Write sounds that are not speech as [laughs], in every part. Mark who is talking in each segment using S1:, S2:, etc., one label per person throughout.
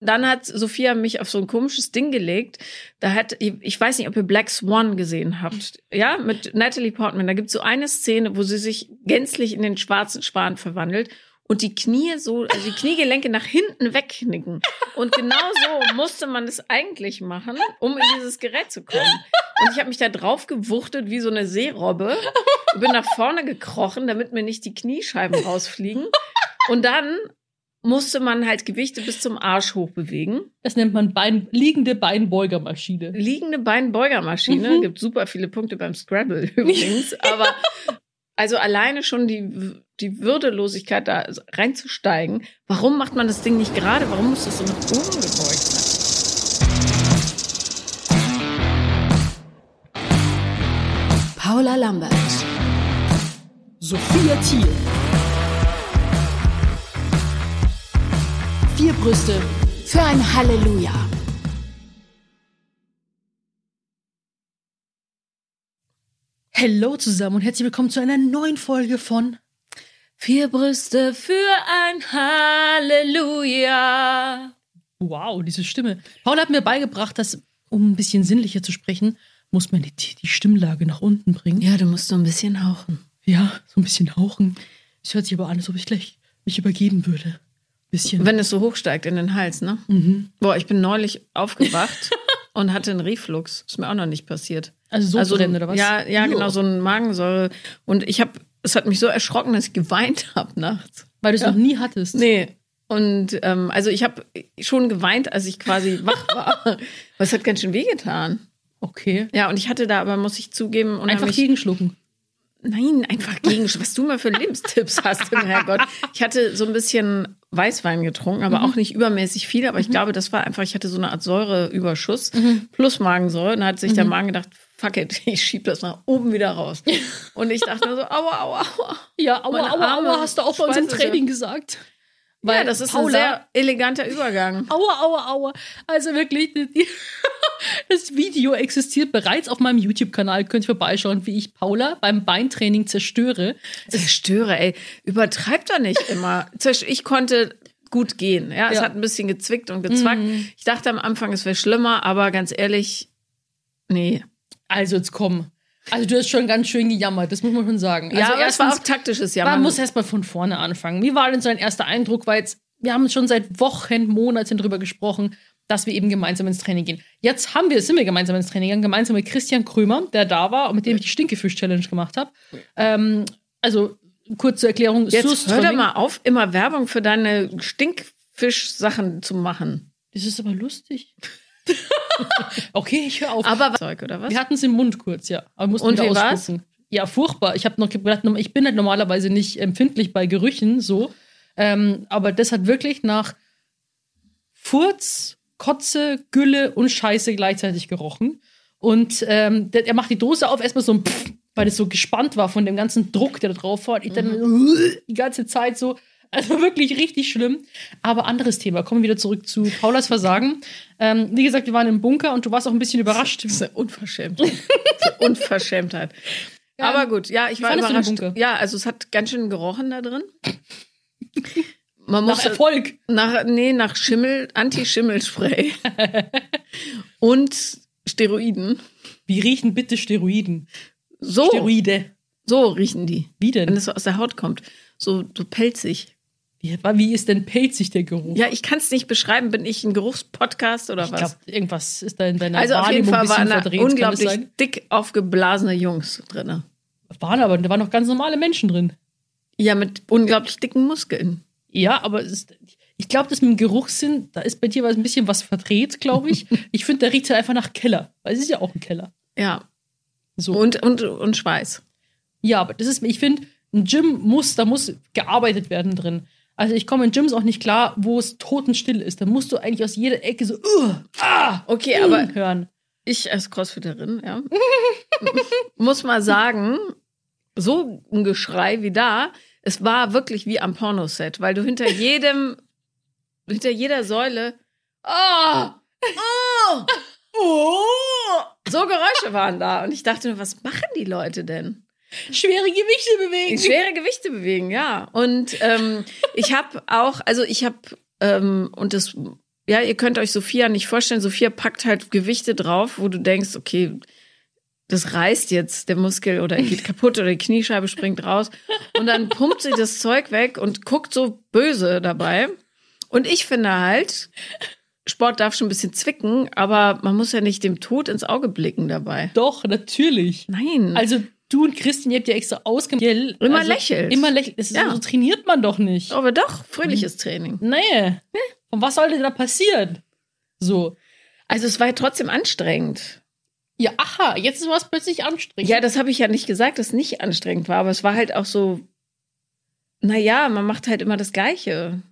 S1: dann hat Sophia mich auf so ein komisches Ding gelegt. Da hat, ich weiß nicht, ob ihr Black Swan gesehen habt. Ja, mit Natalie Portman. Da gibt es so eine Szene, wo sie sich gänzlich in den schwarzen Schwan verwandelt und die Knie so, also die Kniegelenke nach hinten wegknicken. Und genau so [laughs] musste man es eigentlich machen, um in dieses Gerät zu kommen. Und ich habe mich da drauf gewuchtet wie so eine Seerobbe, bin nach vorne gekrochen, damit mir nicht die Kniescheiben rausfliegen. Und dann musste man halt Gewichte bis zum Arsch hochbewegen.
S2: Das nennt man Bein, liegende Beinbeugermaschine.
S1: Liegende Beinbeugermaschine. Mhm. Gibt super viele Punkte beim Scrabble [laughs] übrigens. Aber also alleine schon die, die Würdelosigkeit da reinzusteigen. Warum macht man das Ding nicht gerade? Warum muss das so nach oben gebeugt sein?
S3: Paula Lambert.
S2: Sophia Thiel.
S3: Vier Brüste für ein Halleluja.
S2: Hallo zusammen und herzlich willkommen zu einer neuen Folge von
S1: Vier Brüste für ein Halleluja.
S2: Wow, diese Stimme. Paul hat mir beigebracht, dass, um ein bisschen sinnlicher zu sprechen, muss man die, die Stimmlage nach unten bringen.
S1: Ja, du musst so ein bisschen hauchen.
S2: Ja, so ein bisschen hauchen. Es hört sich aber an, als ob ich gleich mich übergeben würde. Bisschen.
S1: Wenn es so hochsteigt in den Hals, ne? Mhm. Boah, ich bin neulich aufgewacht [laughs] und hatte einen Reflux. Ist mir auch noch nicht passiert.
S2: Also so also, oder was?
S1: Ja, ja, genau, so ein Magensäure. Und ich habe, es hat mich so erschrocken, dass ich geweint [laughs] habe nachts.
S2: Weil du es
S1: ja.
S2: noch nie hattest.
S1: Nee. Und ähm, also ich habe schon geweint, als ich quasi wach war. [laughs] Aber es hat ganz schön wehgetan.
S2: Okay.
S1: Ja, und ich hatte da aber, muss ich zugeben,
S2: einfach gegenschlucken.
S1: Nein, einfach gegen. Was du mal für Lebenstipps hast, [laughs] Herrgott. Ich hatte so ein bisschen Weißwein getrunken, aber mhm. auch nicht übermäßig viel. Aber ich mhm. glaube, das war einfach, ich hatte so eine Art Säureüberschuss mhm. plus Magensäure. Und da hat sich der mhm. Magen gedacht, fuck it, [laughs] ich schieb das nach oben wieder raus. [laughs] Und ich dachte nur so, aua, aua, aua.
S2: Ja, aua, Meine aua, aua, hast du auch bei uns im Training gesagt.
S1: Weil ja, das ist Paula, ein sehr eleganter Übergang.
S2: Aua, aua, aua. Also wirklich, die, das Video existiert bereits auf meinem YouTube-Kanal. Könnt ihr vorbeischauen, wie ich Paula beim Beintraining zerstöre.
S1: Zerstöre, ey. Übertreib doch nicht immer. Ich konnte gut gehen. Ja, es ja. hat ein bisschen gezwickt und gezwackt. Mhm. Ich dachte am Anfang, es wäre schlimmer, aber ganz ehrlich, nee.
S2: Also jetzt komm. Also du hast schon ganz schön gejammert, das muss man schon sagen.
S1: Ja,
S2: also
S1: es war auch taktisches Jammern.
S2: Man muss erstmal von vorne anfangen. Wie war denn so ein erster Eindruck? Weil jetzt, wir haben schon seit Wochen, Monaten drüber gesprochen, dass wir eben gemeinsam ins Training gehen. Jetzt haben wir, sind wir gemeinsam ins Training gegangen, gemeinsam mit Christian Krömer, der da war und mit dem ich die Stinkefisch-Challenge gemacht habe. Ähm, also kurze Erklärung.
S1: Jetzt hör doch mal auf, immer Werbung für deine Stinkfisch-Sachen zu machen.
S2: Das ist aber lustig. [laughs] okay, ich höre auf.
S1: Aber? Zeug, oder was?
S2: Wir hatten es im Mund kurz, ja.
S1: Aber mussten Und wie war's?
S2: Ja, furchtbar. Ich habe noch gedacht, ich bin halt normalerweise nicht empfindlich bei Gerüchen so. Ähm, aber das hat wirklich nach Furz, Kotze, Gülle und Scheiße gleichzeitig gerochen. Und ähm, der, er macht die Dose auf, erstmal so ein Pfff, weil es so gespannt war von dem ganzen Druck, der da drauf war. Und ich dann mhm. die ganze Zeit so, also wirklich richtig schlimm. Aber anderes Thema. Kommen wir wieder zurück zu Paulas Versagen. Ähm, wie gesagt, wir waren im Bunker und du warst auch ein bisschen überrascht.
S1: Das ist eine Unverschämtheit. Unverschämtheit. Ja, Aber gut, ja, ich war überrascht. Ja, also es hat ganz schön gerochen da drin.
S2: Man nach Erfolg.
S1: Nach, nee, nach Schimmel, Anti-Schimmel-Spray. [laughs] und Steroiden.
S2: Wie riechen bitte Steroiden?
S1: So.
S2: Steroide.
S1: So riechen die.
S2: Wie denn?
S1: Wenn es so aus der Haut kommt. So, so pelzig.
S2: Wie, wie ist denn pelzig der Geruch?
S1: Ja, ich kann es nicht beschreiben. Bin ich ein Geruchspodcast oder
S2: ich
S1: was?
S2: Ich glaube, irgendwas ist da in deiner
S1: Also auf jeden Fall waren
S2: da
S1: unglaublich dick aufgeblasene Jungs drin.
S2: Waren aber, da waren noch ganz normale Menschen drin.
S1: Ja, mit unglaublich dicken Muskeln.
S2: Ja, aber ist, ich glaube, das mit dem Geruchssinn, da ist bei dir ein bisschen was verdreht, glaube ich. [laughs] ich finde, der riecht ja einfach nach Keller, weil es ist ja auch ein Keller.
S1: Ja. So. Und, und, und Schweiß.
S2: Ja, aber das ist, ich finde, ein Gym muss, da muss gearbeitet werden drin. Also ich komme in Gyms auch nicht klar, wo es totenstill ist. Da musst du eigentlich aus jeder Ecke so, uh,
S1: ah, okay, uh, aber hören. Ich als Crossfitterin, ja, [laughs] muss mal sagen, so ein Geschrei wie da, es war wirklich wie am Pornoset, weil du hinter [laughs] jedem, hinter jeder Säule, oh, oh, oh, so Geräusche waren da. Und ich dachte nur, was machen die Leute denn?
S2: Schwere Gewichte bewegen.
S1: Schwere Gewichte bewegen, ja. Und ähm, ich habe auch, also ich habe, ähm, und das ja, ihr könnt euch Sophia nicht vorstellen. Sophia packt halt Gewichte drauf, wo du denkst, okay, das reißt jetzt der Muskel oder er geht kaputt oder die Kniescheibe springt raus. Und dann pumpt sie das Zeug weg und guckt so böse dabei. Und ich finde halt, Sport darf schon ein bisschen zwicken, aber man muss ja nicht dem Tod ins Auge blicken dabei.
S2: Doch, natürlich.
S1: Nein.
S2: Also du und Christian, ihr habt ja extra ausgemacht.
S1: Immer
S2: also,
S1: lächelt.
S2: Immer ist,
S1: Ja.
S2: So trainiert man doch nicht.
S1: aber doch, fröhliches Training.
S2: Nee. Und was sollte da passieren? So.
S1: Also es war ja trotzdem anstrengend.
S2: Ja, aha, jetzt ist was plötzlich anstrengend.
S1: Ja, das habe ich ja nicht gesagt, dass es nicht anstrengend war, aber es war halt auch so, naja, man macht halt immer das Gleiche.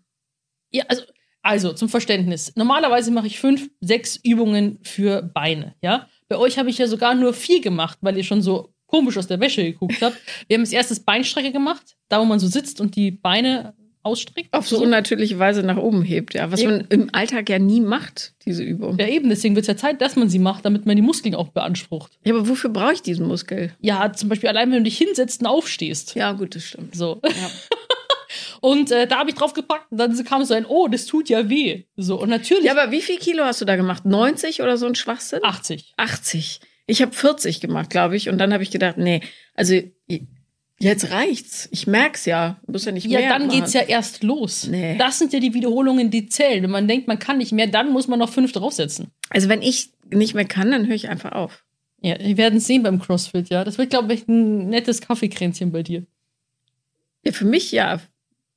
S2: Ja, also, also zum Verständnis. Normalerweise mache ich fünf, sechs Übungen für Beine. Ja, bei euch habe ich ja sogar nur vier gemacht, weil ihr schon so komisch aus der Wäsche geguckt habt. Wir haben als erstes Beinstrecke gemacht, da wo man so sitzt und die Beine ausstreckt.
S1: Auf so unnatürliche Weise nach oben hebt, ja. Was
S2: Eben.
S1: man im Alltag ja nie macht, diese Übung.
S2: Ja, eben, deswegen wird es ja Zeit, dass man sie macht, damit man die Muskeln auch beansprucht.
S1: Ja, aber wofür brauche ich diesen Muskel?
S2: Ja, zum Beispiel allein, wenn du dich hinsetzt und aufstehst.
S1: Ja, gut, das stimmt.
S2: So.
S1: Ja. [laughs]
S2: Und äh, da habe ich drauf gepackt und dann kam so ein, oh, das tut ja weh. So, und natürlich
S1: ja, aber wie viel Kilo hast du da gemacht? 90 oder so ein Schwachsinn?
S2: 80.
S1: 80. Ich habe 40 gemacht, glaube ich. Und dann habe ich gedacht, nee, also jetzt reicht's. Ich merk's ja. Muss ja nicht
S2: Ja,
S1: mehr
S2: dann
S1: machen.
S2: geht's ja erst los.
S1: Nee.
S2: Das sind ja die Wiederholungen, die zählen. Wenn man denkt, man kann nicht mehr, dann muss man noch fünf draufsetzen.
S1: Also wenn ich nicht mehr kann, dann höre ich einfach auf.
S2: Ja, wir werden es sehen beim CrossFit, ja. Das wird, glaube ich, ein nettes Kaffeekränzchen bei dir.
S1: Ja, für mich ja.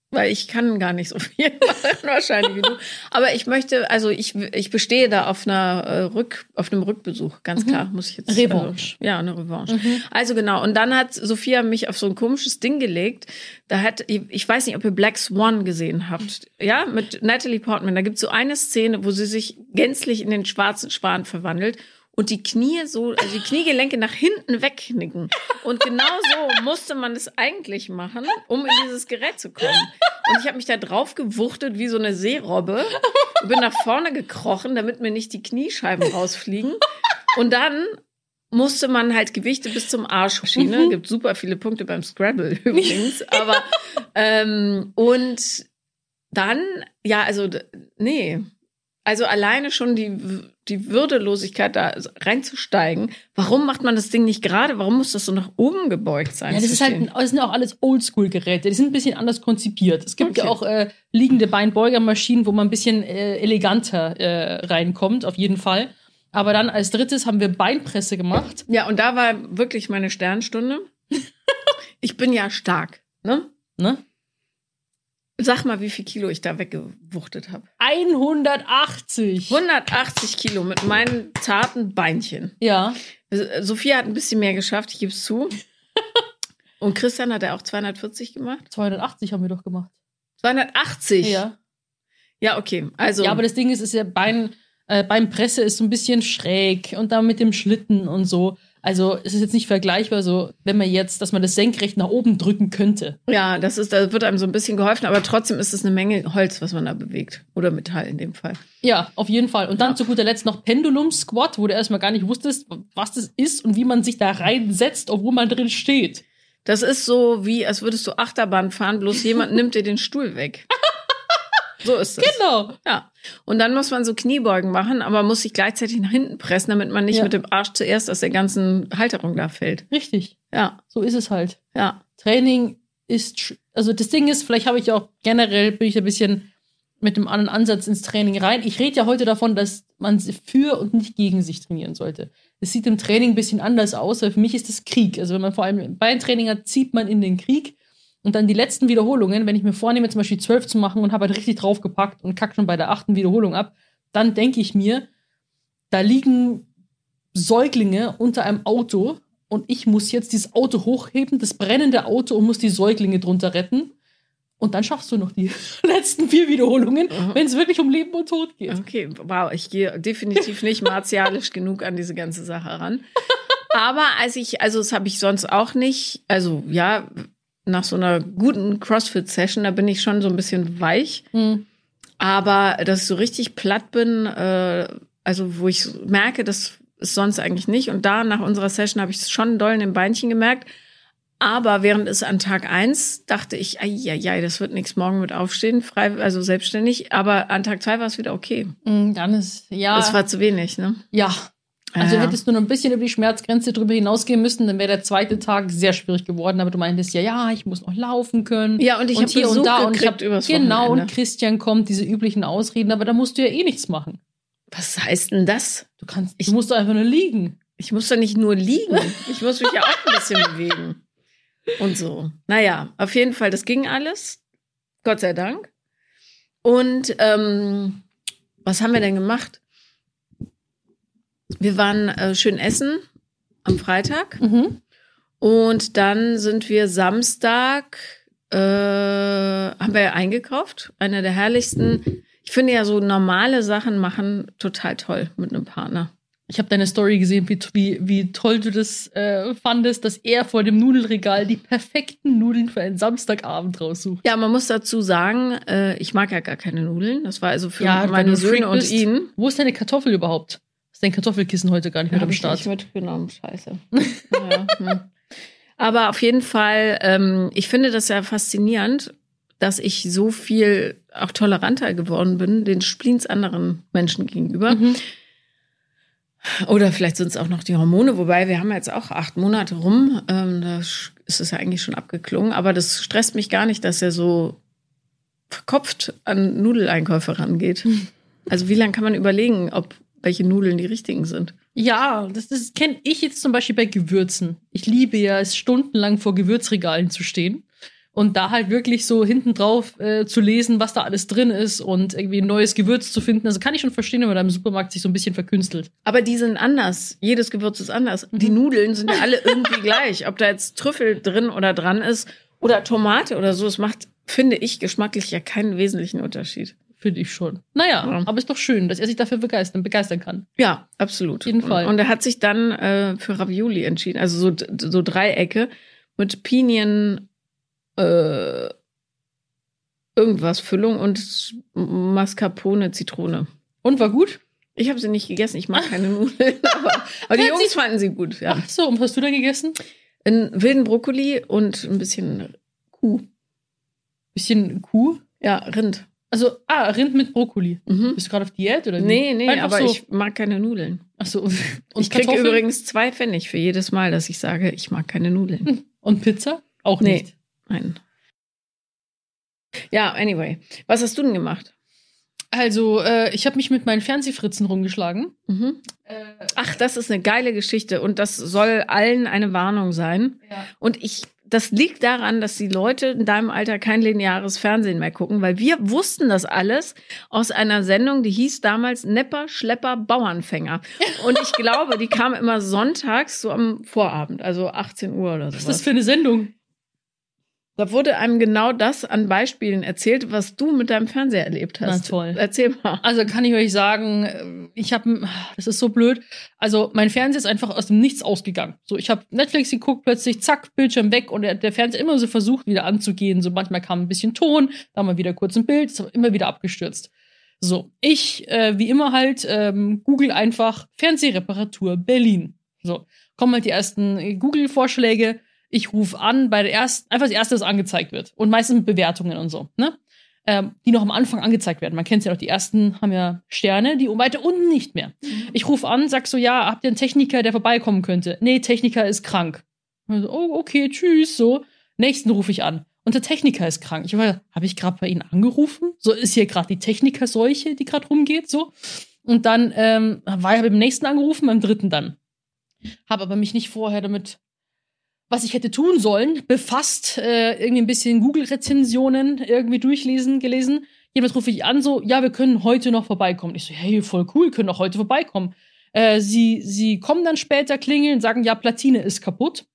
S1: Weil ich kann gar nicht so [laughs] viel machen, wahrscheinlich wie du. Aber ich möchte, also ich, ich bestehe da auf einer äh, Rück, auf einem Rückbesuch, ganz klar, muss ich jetzt.
S2: Revanche.
S1: Also, ja, eine Revanche. Also genau. Und dann hat Sophia mich auf so ein komisches Ding gelegt. Da hat, ich weiß nicht, ob ihr Black Swan gesehen habt. Ja, mit Natalie Portman. Da gibt's so eine Szene, wo sie sich gänzlich in den schwarzen Schwan verwandelt. Und die Knie so, also die Kniegelenke nach hinten wegknicken. Und genau so musste man es eigentlich machen, um in dieses Gerät zu kommen. Und ich habe mich da drauf gewuchtet wie so eine Seerobbe. und Bin nach vorne gekrochen, damit mir nicht die Kniescheiben rausfliegen. Und dann musste man halt Gewichte bis zum Arsch schienen.
S2: Mhm.
S1: Gibt super viele Punkte beim Scrabble übrigens. Aber ähm, und dann, ja, also nee. Also alleine schon die, die Würdelosigkeit da reinzusteigen. Warum macht man das Ding nicht gerade? Warum muss das so nach oben gebeugt sein?
S2: Ja, das, ist halt, das sind auch alles Oldschool-Geräte. Die sind ein bisschen anders konzipiert. Es gibt ja
S1: Okay.
S2: auch äh, liegende Beinbeugermaschinen, wo man ein bisschen äh, eleganter äh, reinkommt, auf jeden Fall. Aber dann als drittes haben wir Beinpresse gemacht.
S1: Ja, und da war wirklich meine Sternstunde. [laughs] ich bin ja stark, ne?
S2: Ne?
S1: Sag mal, wie viel Kilo ich da weggewuchtet habe.
S2: 180.
S1: 180 Kilo mit meinen zarten Beinchen.
S2: Ja.
S1: Sophia hat ein bisschen mehr geschafft, ich gebe es zu. [laughs] Und Christian hat er auch 240 gemacht.
S2: 280 haben wir doch gemacht.
S1: 280?
S2: Ja.
S1: Ja, okay. Also,
S2: Ja, aber das Ding ist, ist ja Bein, äh, Beinpresse ist so ein bisschen schräg und dann mit dem Schlitten und so. Also es ist jetzt nicht vergleichbar, so wenn man jetzt, dass man das senkrecht nach oben drücken könnte.
S1: ja, das ist, da wird einem so ein bisschen geholfen, aber trotzdem ist es eine Menge Holz, was man da bewegt. Oder Metall in dem Fall.
S2: Ja, auf jeden Fall. Und dann
S1: Ja.
S2: zu guter Letzt noch Pendulum Squat, wo du erstmal gar nicht wusstest, was das ist und wie man sich da reinsetzt, obwohl man drin steht.
S1: Das ist so wie, als würdest du Achterbahn fahren, bloß jemand [laughs] nimmt dir den Stuhl weg. So ist es.
S2: Genau.
S1: Ja. Und dann muss man so Kniebeugen machen, aber muss sich gleichzeitig nach hinten pressen, damit man nicht
S2: Ja.
S1: mit dem Arsch zuerst aus der ganzen Halterung da fällt.
S2: Richtig.
S1: Ja,
S2: So ist es halt.
S1: ja.
S2: Training ist, also das Ding ist, vielleicht habe ich auch generell, bin ich ein bisschen mit einem anderen Ansatz ins Training rein. Ich rede ja heute davon, dass man für und nicht gegen sich trainieren sollte. Es sieht im Training ein bisschen anders aus, weil für mich ist das Krieg. Also wenn man vor allem Beintraining hat, zieht man in den Krieg. Und dann die letzten Wiederholungen, wenn ich mir vornehme, zum Beispiel zwölf zu machen und habe halt richtig draufgepackt und kack schon bei der achten Wiederholung ab, dann denke ich mir, da liegen Säuglinge unter einem Auto und ich muss jetzt dieses Auto hochheben, das brennende Auto und muss die Säuglinge drunter retten. Und dann schaffst du noch die [laughs] letzten vier Wiederholungen, wenn es wirklich um Leben und Tod geht.
S1: Okay, wow, ich gehe definitiv nicht martialisch [laughs] genug an diese ganze Sache ran. Aber als ich, also das habe ich sonst auch nicht, also ja, nach so einer guten CrossFit-Session, da bin ich schon so ein bisschen weich.
S2: Hm.
S1: Aber dass ich so richtig platt bin, äh, also wo ich merke, das ist sonst eigentlich nicht. Und da nach unserer Session habe ich es schon doll in den Beinchen gemerkt. Aber während es an Tag eins dachte ich, ja, das wird nichts morgen mit aufstehen, frei, also selbstständig. Aber an Tag zwei war es wieder okay.
S2: Mm, Dann ist, ja.
S1: Das war zu wenig, ne?
S2: ja. Also hättest du noch ein bisschen über die Schmerzgrenze drüber hinausgehen müssen, dann wäre der zweite Tag sehr schwierig geworden. Aber du meintest ja, ja, ich muss noch laufen können.
S1: Ja, und ich hab Besuch
S2: und ich
S1: gekriegt
S2: hab,
S1: übers
S2: Genau,
S1: Wochenende.
S2: und Christian kommt, diese üblichen Ausreden, aber da musst du ja eh nichts machen.
S1: Was heißt denn das?
S2: Du kannst,
S1: Ich-
S2: musst einfach nur liegen.
S1: Ich muss doch nicht nur liegen. Ich muss mich ja auch ein bisschen [laughs] bewegen. Und so. Naja, auf jeden Fall, das ging alles. Gott sei Dank. Und ähm, was haben wir denn gemacht? Wir waren äh, schön essen am Freitag.
S2: Mhm.
S1: Und dann sind wir Samstag, äh, haben wir eingekauft. Einer der herrlichsten. Ich finde ja so normale Sachen machen total toll mit einem Partner.
S2: Ich habe deine Story gesehen, wie, wie, wie toll du das äh, fandest, dass er vor dem Nudelregal die perfekten Nudeln für einen Samstagabend raussucht.
S1: Ja, man muss dazu sagen, äh, ich mag ja gar keine Nudeln. Das war also für
S2: Ja,
S1: meine Söhne und ihn.
S2: Wo ist deine Kartoffel überhaupt? Ist dein Kartoffelkissen heute gar nicht mit am
S1: ich
S2: Start?
S1: nicht mitgenommen, scheiße. [laughs] ja, hm. Aber auf jeden Fall, ähm, ich finde das ja faszinierend, dass ich so viel auch toleranter geworden bin den Spleens anderen Menschen gegenüber.
S2: Mhm.
S1: Oder vielleicht sind es auch noch die Hormone, wobei wir haben jetzt auch acht Monate rum. Ähm, da ist es ja eigentlich schon abgeklungen. Aber das stresst mich gar nicht, dass er so verkopft an Nudeleinkäufe rangeht. Also wie lange kann man überlegen, ob welche Nudeln die richtigen sind?
S2: Ja, das, das kenne ich jetzt zum Beispiel bei Gewürzen. Ich liebe ja es, stundenlang vor Gewürzregalen zu stehen und da halt wirklich so hinten drauf äh, zu lesen, was da alles drin ist und irgendwie ein neues Gewürz zu finden. Also kann ich schon verstehen, wenn man da im Supermarkt sich so ein bisschen verkünstelt.
S1: Aber die sind anders. Jedes Gewürz ist anders. Die Nudeln sind ja alle irgendwie [laughs] gleich. Ob da jetzt Trüffel drin oder dran ist oder Tomate oder so, es macht, finde ich, geschmacklich ja keinen wesentlichen Unterschied.
S2: Finde ich schon. Naja,
S1: Ja.
S2: aber ist doch schön, dass er sich dafür begeistern, begeistern kann.
S1: Ja, absolut.
S2: Auf jeden Fall.
S1: Und er hat sich dann äh, für Ravioli entschieden. Also so, so Dreiecke mit Pinien, äh, irgendwas, Füllung und Mascarpone, Zitrone.
S2: Und war gut?
S1: Ich habe sie nicht gegessen, ich mag keine Nudeln, [laughs] aber, aber die Jungs fanden sie gut, ja.
S2: Ach so, und was hast du da gegessen?
S1: Einen wilden Brokkoli und ein bisschen Kuh.
S2: Bisschen Kuh?
S1: Ja, Rind.
S2: Also, ah, Rind mit Brokkoli.
S1: Mhm.
S2: Bist du gerade auf Diät oder wie?
S1: Nee, nee,
S2: Einfach
S1: aber
S2: so.
S1: ich mag keine Nudeln.
S2: Ach so. [laughs] Und
S1: ich krieg
S2: Kartoffeln?
S1: übrigens zwei Pfennig für jedes Mal, dass ich sage, ich mag keine Nudeln.
S2: Und Pizza? Auch
S1: Nee.
S2: nicht.
S1: Nein. Ja, anyway. Was hast du denn gemacht?
S2: Also, äh, ich habe mich mit meinen Fernsehfritzen rumgeschlagen.
S1: Mhm.
S2: Äh,
S1: Ach, das ist eine geile Geschichte und das soll allen eine Warnung sein.
S2: ja.
S1: Und ich, das liegt daran, dass die Leute in deinem Alter kein lineares Fernsehen mehr gucken, weil wir wussten das alles aus einer Sendung, die hieß damals Nepper, Schlepper, Bauernfänger. Und ich [laughs] glaube, die kam immer sonntags, so am Vorabend, also 18 Uhr oder
S2: Was ist
S1: so.
S2: das für eine Sendung?
S1: Da wurde einem genau das an Beispielen erzählt, was du mit deinem Fernseher erlebt hast.
S2: Na toll.
S1: Erzähl mal.
S2: Also kann ich euch sagen, äh, ich habe, das ist so blöd. Also mein Fernseher ist einfach aus dem Nichts ausgegangen. So, ich habe Netflix geguckt, plötzlich zack, Bildschirm weg und der, der Fernseher immer so versucht wieder anzugehen. So manchmal kam ein bisschen Ton, dann mal wieder kurz ein Bild, ist aber immer wieder abgestürzt. So, ich äh, wie immer halt ähm, Google einfach Fernsehreparatur Berlin. So, kommen halt die ersten äh, Google-Vorschläge. Ich rufe an bei der ersten, einfach das erste, das angezeigt wird und meistens mit Bewertungen und so, ne? ähm, die noch am Anfang angezeigt werden. Man kennt ja noch, die ersten haben ja Sterne, die weiter unten nicht mehr. Ich rufe an, sag so, ja, habt ihr einen Techniker, der vorbeikommen könnte? Nee, Techniker ist krank. Also, oh, okay, tschüss, so. Nächsten rufe ich an. Und der Techniker ist krank. Ich war, habe ich gerade bei Ihnen angerufen? So ist hier gerade die Technikerseuche, die gerade rumgeht, so. Und dann ähm, war ich beim nächsten angerufen, beim dritten dann. Habe aber mich nicht vorher damit, was ich hätte tun sollen, befasst, äh, irgendwie ein bisschen Google-Rezensionen irgendwie durchlesen, gelesen. Jemand rufe ich an, so, ja, wir können heute noch vorbeikommen. Ich so, hey, voll cool, können auch heute vorbeikommen. Äh, sie, sie kommen dann später klingeln, sagen, ja, Platine ist kaputt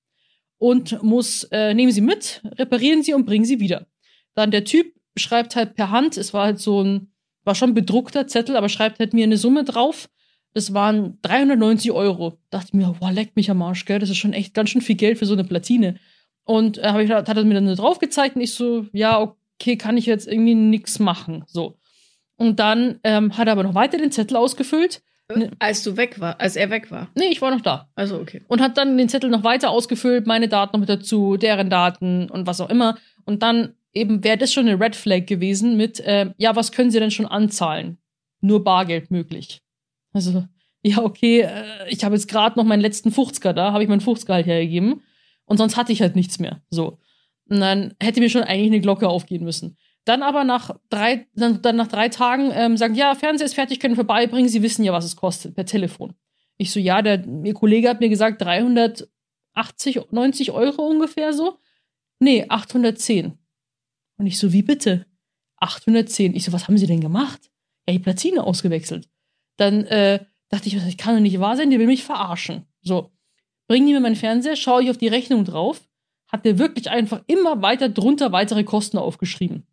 S2: und muss, äh, nehmen Sie mit, reparieren Sie und bringen Sie wieder. Dann der Typ schreibt halt per Hand, es war halt so ein, war schon bedruckter Zettel, aber schreibt halt mir eine Summe drauf. Das waren 390 Euro. Dachte ich mir, wow, leck mich am Arsch, gell? Das ist schon echt ganz schön viel Geld für so eine Platine. Und äh, ich, hat er mir dann drauf gezeigt und ich so, ja, okay, kann ich jetzt irgendwie nix machen. So. Und dann ähm, hat er aber noch weiter den Zettel ausgefüllt,
S1: Als du weg war, als er weg war.
S2: Nee, ich war noch da.
S1: Also okay.
S2: Und hat dann den Zettel noch weiter ausgefüllt, meine Daten noch mit dazu, deren Daten und was auch immer. Und dann eben wäre das schon eine Red Flag gewesen mit, äh, ja, was können Sie denn schon anzahlen? Nur Bargeld möglich. Also, ja, okay, äh, ich habe jetzt gerade noch meinen letzten 50er da, habe ich meinen 50er halt hergegeben. Und sonst hatte ich halt nichts mehr. So. Und dann hätte mir schon eigentlich eine Glocke aufgehen müssen. Dann aber nach drei, dann, dann nach drei Tagen ähm, sagen, ja, Fernseher ist fertig, können vorbeibringen, Sie wissen ja, was es kostet, per Telefon. Ich so, ja, der, Ihr Kollege hat mir gesagt, 380, 90 Euro ungefähr so. Nee, 810. Und ich so, wie bitte? 810. Ich so, was haben Sie denn gemacht? Ja, die Platine ausgewechselt. Dann äh, dachte ich, das kann doch nicht wahr sein, der will mich verarschen. So, bringen die mir meinen Fernseher, schaue ich auf die Rechnung drauf, hat der wirklich einfach immer weiter drunter weitere Kosten aufgeschrieben.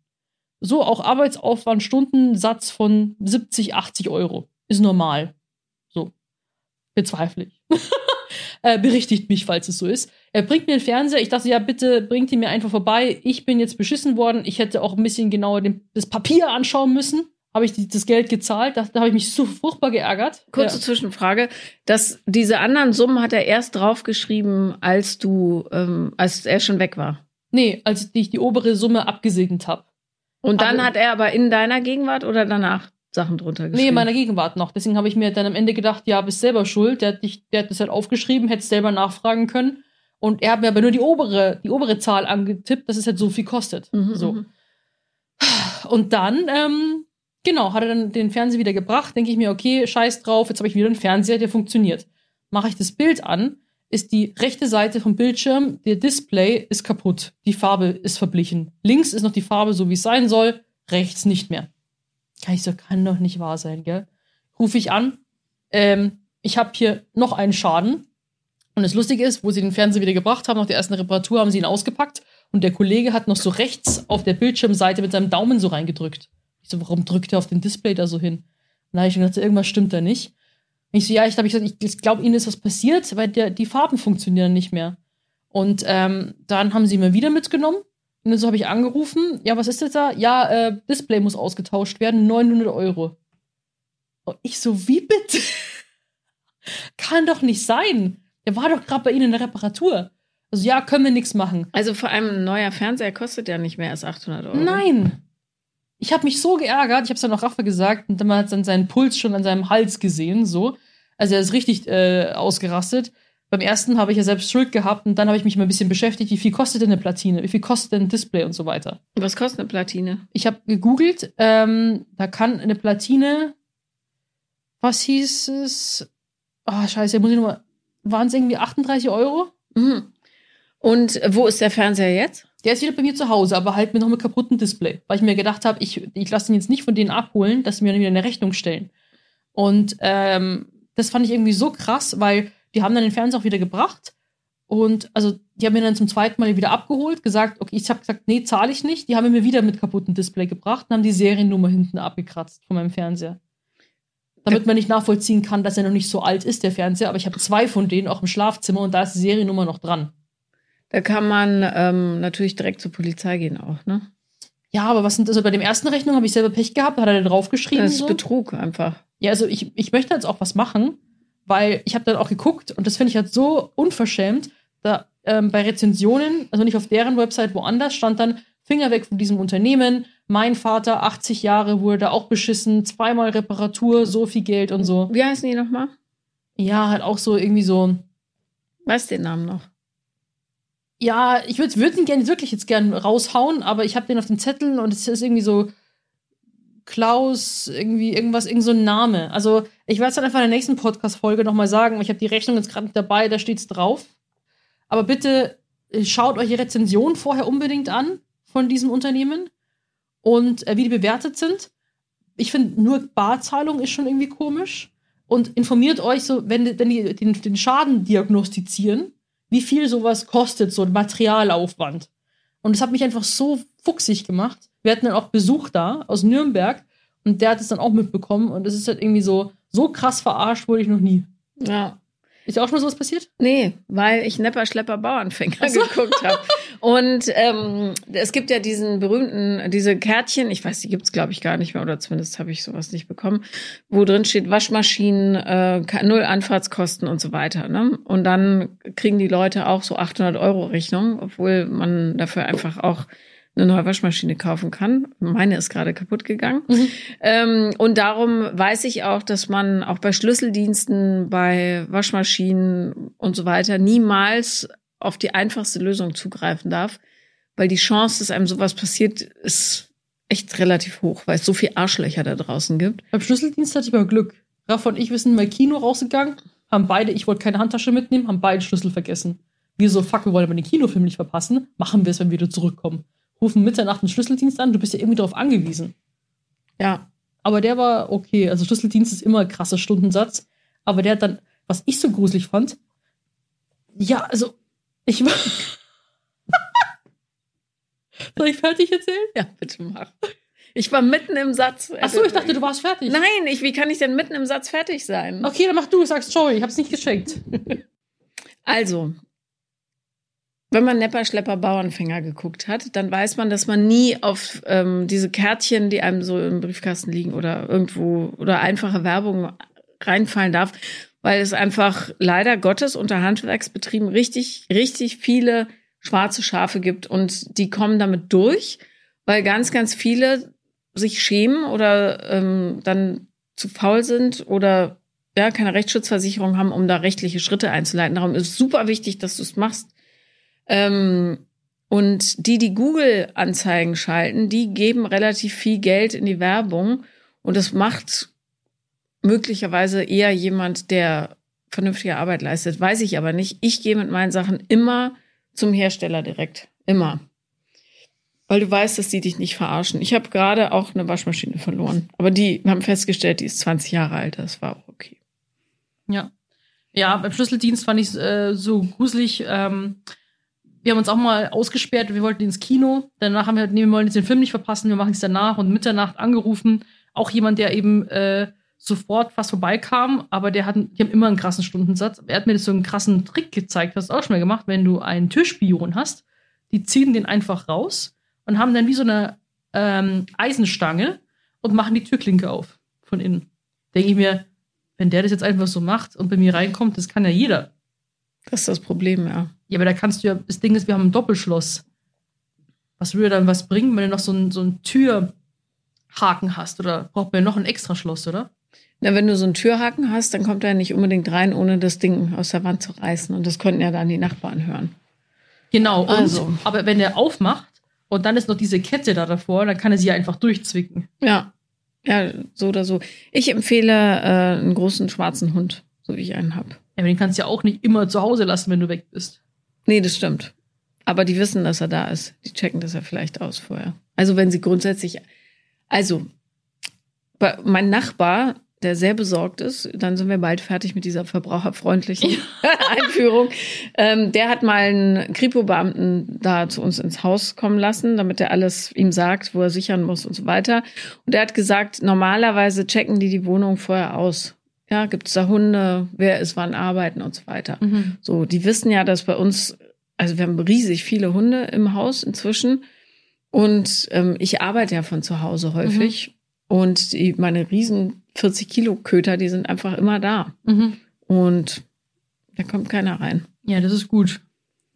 S2: So, auch Arbeitsaufwand, Stundensatz von 70, 80 Euro. Ist normal. So. Bezweifle ich. äh, [laughs] berichtigt mich, falls es so ist. Er bringt mir den Fernseher. Ich dachte, ja, bitte bringt ihn mir einfach vorbei. Ich bin jetzt beschissen worden. Ich hätte auch ein bisschen genauer den, das Papier anschauen müssen. Habe ich die, das Geld gezahlt. Da, da habe ich mich so furchtbar geärgert.
S1: Kurze
S2: ja.
S1: Zwischenfrage. dass diese anderen Summen hat er erst draufgeschrieben, als du, ähm, als er schon weg war.
S2: Nee, als ich die obere Summe abgesegnet habe.
S1: Und dann
S2: Aber-
S1: hat er aber in deiner Gegenwart oder danach Sachen drunter geschrieben?
S2: Nee, in meiner Gegenwart noch. Deswegen habe ich mir dann am Ende gedacht, ja, bist selber schuld. Der hat, dich, der hat das halt aufgeschrieben, hätte selber nachfragen können. Und er hat mir aber nur die obere, die obere Zahl angetippt, dass es halt so viel kostet.
S1: Mhm,
S2: so.
S1: mhm.
S2: Und dann, ähm, genau, hat er dann den Fernseher wieder gebracht. Denke ich mir, okay, scheiß drauf, jetzt habe ich wieder einen Fernseher, der funktioniert. Mache ich das Bild an, ist die rechte Seite vom Bildschirm, der Display ist kaputt. Die Farbe ist verblichen. Links ist noch die Farbe so, wie es sein soll, rechts nicht mehr. Kann ich so, kann doch nicht wahr sein, gell? Rufe ich an, ähm, ich habe hier noch einen Schaden. Und das Lustige ist, wo sie den Fernseher wieder gebracht haben, nach der ersten Reparatur, haben sie ihn ausgepackt und der Kollege hat noch so rechts auf der Bildschirmseite mit seinem Daumen so reingedrückt. Ich so, warum drückt er auf den Display da so hin? Und da habe ich mir gedacht, irgendwas stimmt da nicht. Und ich so, ja, ich glaube, ich, gesagt, ich glaube, Ihnen ist was passiert, weil der, die Farben funktionieren nicht mehr. Und ähm, dann haben sie mir wieder mitgenommen. Und so habe ich angerufen. Ja, was ist jetzt da? Ja, äh, Display muss ausgetauscht werden, 900 Euro. Und ich so, wie bitte? [laughs] Kann doch nicht sein. Der war doch gerade bei Ihnen in der Reparatur. Also ja, können wir nichts machen.
S1: Also vor allem ein neuer Fernseher kostet ja nicht mehr als 800 Euro.
S2: Nein. Ich habe mich so geärgert. Ich habe es dann auch Raffa gesagt und dann hat dann seinen Puls schon an seinem Hals gesehen, so. Also er ist richtig äh, ausgerastet. Beim ersten habe ich ja selbst Schuld gehabt und dann habe ich mich mal ein bisschen beschäftigt, wie viel kostet denn eine Platine, wie viel kostet denn ein Display und so weiter.
S1: Was kostet eine Platine?
S2: Ich habe gegoogelt, ähm, da kann eine Platine, was hieß es? Ah, scheiße, muss ich nochmal, waren es irgendwie 38 Euro?
S1: Mhm. Und wo ist der Fernseher jetzt?
S2: Der ist wieder bei mir zu Hause, aber halt mit noch mit kaputten Display. Weil ich mir gedacht habe, ich, ich lasse den jetzt nicht von denen abholen, dass sie mir dann wieder eine Rechnung stellen. Und ähm, das fand ich irgendwie so krass, weil die haben dann den Fernseher auch wieder gebracht. Und also, die haben mir dann zum zweiten Mal wieder abgeholt, gesagt, okay, ich habe gesagt, nee, zahle ich nicht. Die haben mir wieder mit kaputten Display gebracht und haben die Seriennummer hinten abgekratzt von meinem Fernseher. Damit man nicht nachvollziehen kann, dass er noch nicht so alt ist, der Fernseher. Aber ich habe zwei von denen auch im Schlafzimmer und da ist die Seriennummer noch dran.
S1: Da kann man ähm, natürlich direkt zur Polizei gehen auch, ne?
S2: Ja, aber was sind also bei dem ersten Rechnung habe ich selber Pech gehabt, da hat er draufgeschrieben.
S1: Das ist
S2: so.
S1: Betrug einfach.
S2: Ja, also ich, ich möchte jetzt auch was machen, weil ich habe dann auch geguckt und das finde ich halt so unverschämt. Da ähm, bei Rezensionen, also nicht auf deren Website, woanders, stand dann Finger weg von diesem Unternehmen. Mein Vater, 80 Jahre, wurde da auch beschissen, zweimal Reparatur, so viel Geld und so.
S1: Wie heißen die nochmal?
S2: Ja, halt auch so irgendwie so.
S1: Weißt den Namen noch?
S2: Ja, ich würde würd ihn gerne wirklich jetzt gern raushauen, aber ich habe den auf den Zetteln und es ist irgendwie so Klaus, irgendwie irgendwas, irgend so ein Name. Also ich werde es dann einfach in der nächsten Podcast-Folge nochmal sagen. Ich habe die Rechnung jetzt gerade dabei, da steht's drauf. Aber bitte äh, schaut euch die Rezension vorher unbedingt an von diesem Unternehmen und äh, wie die bewertet sind. Ich finde, nur Barzahlung ist schon irgendwie komisch. Und informiert euch so, wenn, wenn die den, den Schaden diagnostizieren, wie viel sowas kostet, so ein Materialaufwand. Und es hat mich einfach so fuchsig gemacht. Wir hatten dann auch Besuch da aus Nürnberg und der hat es dann auch mitbekommen und es ist halt irgendwie so, so krass verarscht wurde ich noch nie.
S1: Ja.
S2: Ist ja auch schon mal sowas passiert?
S1: Nee, weil ich Nepper, Schlepper, Bauernfänger
S2: so.
S1: geguckt habe. [laughs] Und ähm, es gibt ja diesen berühmten, diese Kärtchen, ich weiß, die gibt's glaube ich gar nicht mehr, oder zumindest habe ich sowas nicht bekommen, wo drin steht Waschmaschinen, äh, null Anfahrtskosten und so weiter. Ne? Und dann kriegen die Leute auch so 800 Euro Rechnung, obwohl man dafür einfach auch eine neue Waschmaschine kaufen kann. Meine ist gerade kaputt gegangen. Mhm. Ähm, und darum weiß ich auch, dass man auch bei Schlüsseldiensten, bei Waschmaschinen und so weiter niemals auf die einfachste Lösung zugreifen darf, weil die Chance, dass einem sowas passiert, ist echt relativ hoch, weil es so viel Arschlöcher da draußen gibt.
S2: Beim Schlüsseldienst hatte ich mal Glück. Raff und ich sind mal Kino rausgegangen, haben beide, ich wollte keine Handtasche mitnehmen, haben beide Schlüssel vergessen. Wir so, fuck, wir wollen aber den Kinofilm nicht verpassen, machen wir es, wenn wir wieder zurückkommen. Rufen Mitternacht einen Schlüsseldienst an, du bist ja irgendwie darauf angewiesen.
S1: Ja.
S2: Aber der war okay. Also Schlüsseldienst ist immer ein krasser Stundensatz. Aber der hat dann, was ich so gruselig fand, ja, also ich war. [laughs] Soll ich fertig erzählen?
S1: Ja, bitte mach. Ich war mitten im Satz.
S2: Ach so, ich dachte, du warst fertig.
S1: Nein, ich, wie kann ich denn mitten im Satz fertig sein?
S2: Okay, dann mach du, sagst sorry, ich hab's nicht geschenkt. [laughs]
S1: Also, wenn man Nepper, Schlepper, Bauernfänger geguckt hat, dann weiß man, dass man nie auf ähm, diese Kärtchen, die einem so im Briefkasten liegen oder irgendwo oder einfache Werbung reinfallen darf, weil es einfach leider Gottes unter Handwerksbetrieben richtig, richtig viele schwarze Schafe gibt und die kommen damit durch, weil ganz, ganz viele sich schämen oder ähm, dann zu faul sind oder ja, keine Rechtsschutzversicherung haben, um da rechtliche Schritte einzuleiten. Darum ist es super wichtig, dass du es machst. Ähm, und die, die Google-Anzeigen schalten, die geben relativ viel Geld in die Werbung. Und das macht möglicherweise eher jemand, der vernünftige Arbeit leistet. Weiß ich aber nicht. Ich gehe mit meinen Sachen immer zum Hersteller direkt. Immer. Weil du weißt, dass die dich nicht verarschen. Ich habe gerade auch eine Waschmaschine verloren. Aber die haben festgestellt, die ist 20 Jahre alt. Das war auch okay.
S2: Ja. Ja, beim Schlüsseldienst fand ich äh, so gruselig. Ähm, wir haben uns auch mal ausgesperrt. Wir wollten ins Kino. Danach haben wir halt, nee, wir wollen jetzt den Film nicht verpassen. Wir machen es danach und Mitternacht angerufen. Auch jemand, der eben äh, sofort fast vorbeikam, aber der hat, die haben immer einen krassen Stundensatz. Er hat mir das so einen krassen Trick gezeigt, hast du auch schon mal gemacht, wenn du einen Türspion hast, die ziehen den einfach raus und haben dann wie so eine ähm, Eisenstange und machen die Türklinke auf von innen. Denke ich mir, wenn der das jetzt einfach so macht und bei mir reinkommt, das kann ja jeder.
S1: Das ist das Problem, ja.
S2: Ja, aber da kannst du ja, das Ding ist, wir haben ein Doppelschloss. Was würde dann was bringen, wenn du noch so ein, so ein Türhaken hast? Oder braucht man ja noch ein Extraschloss, oder?
S1: Na, wenn du so einen Türhaken hast, dann kommt er nicht unbedingt rein, ohne das Ding aus der Wand zu reißen. Und das könnten ja dann die Nachbarn hören.
S2: Genau. Und, also. Aber wenn er aufmacht und dann ist noch diese Kette da davor, dann kann er sie ja einfach durchzwicken.
S1: Ja. Ja, so oder so. Ich empfehle äh, einen großen schwarzen Hund, so wie ich einen habe. Ja,
S2: aber den kannst du ja auch nicht immer zu Hause lassen, wenn du weg bist.
S1: Nee, das stimmt. Aber die wissen, dass er da ist. Die checken das ja vielleicht aus vorher. Also wenn sie grundsätzlich, also mein Nachbar der sehr besorgt ist. Dann sind wir bald fertig mit dieser verbraucherfreundlichen [laughs] Einführung. Ähm, der hat mal einen Kripo-Beamten da zu uns ins Haus kommen lassen, damit er alles ihm sagt, wo er sichern muss und so weiter. Und er hat gesagt, normalerweise checken die die Wohnung vorher aus. Ja, gibt es da Hunde, wer ist wann arbeiten und so weiter. Mhm. So, die wissen ja, dass bei uns, also wir haben riesig viele Hunde im Haus inzwischen. Und ähm, ich arbeite ja von zu Hause häufig. Mhm. Und die, meine riesen 40 Kilo Köter, die sind einfach immer da. Mhm. Und da kommt keiner rein.
S2: Ja, das ist gut.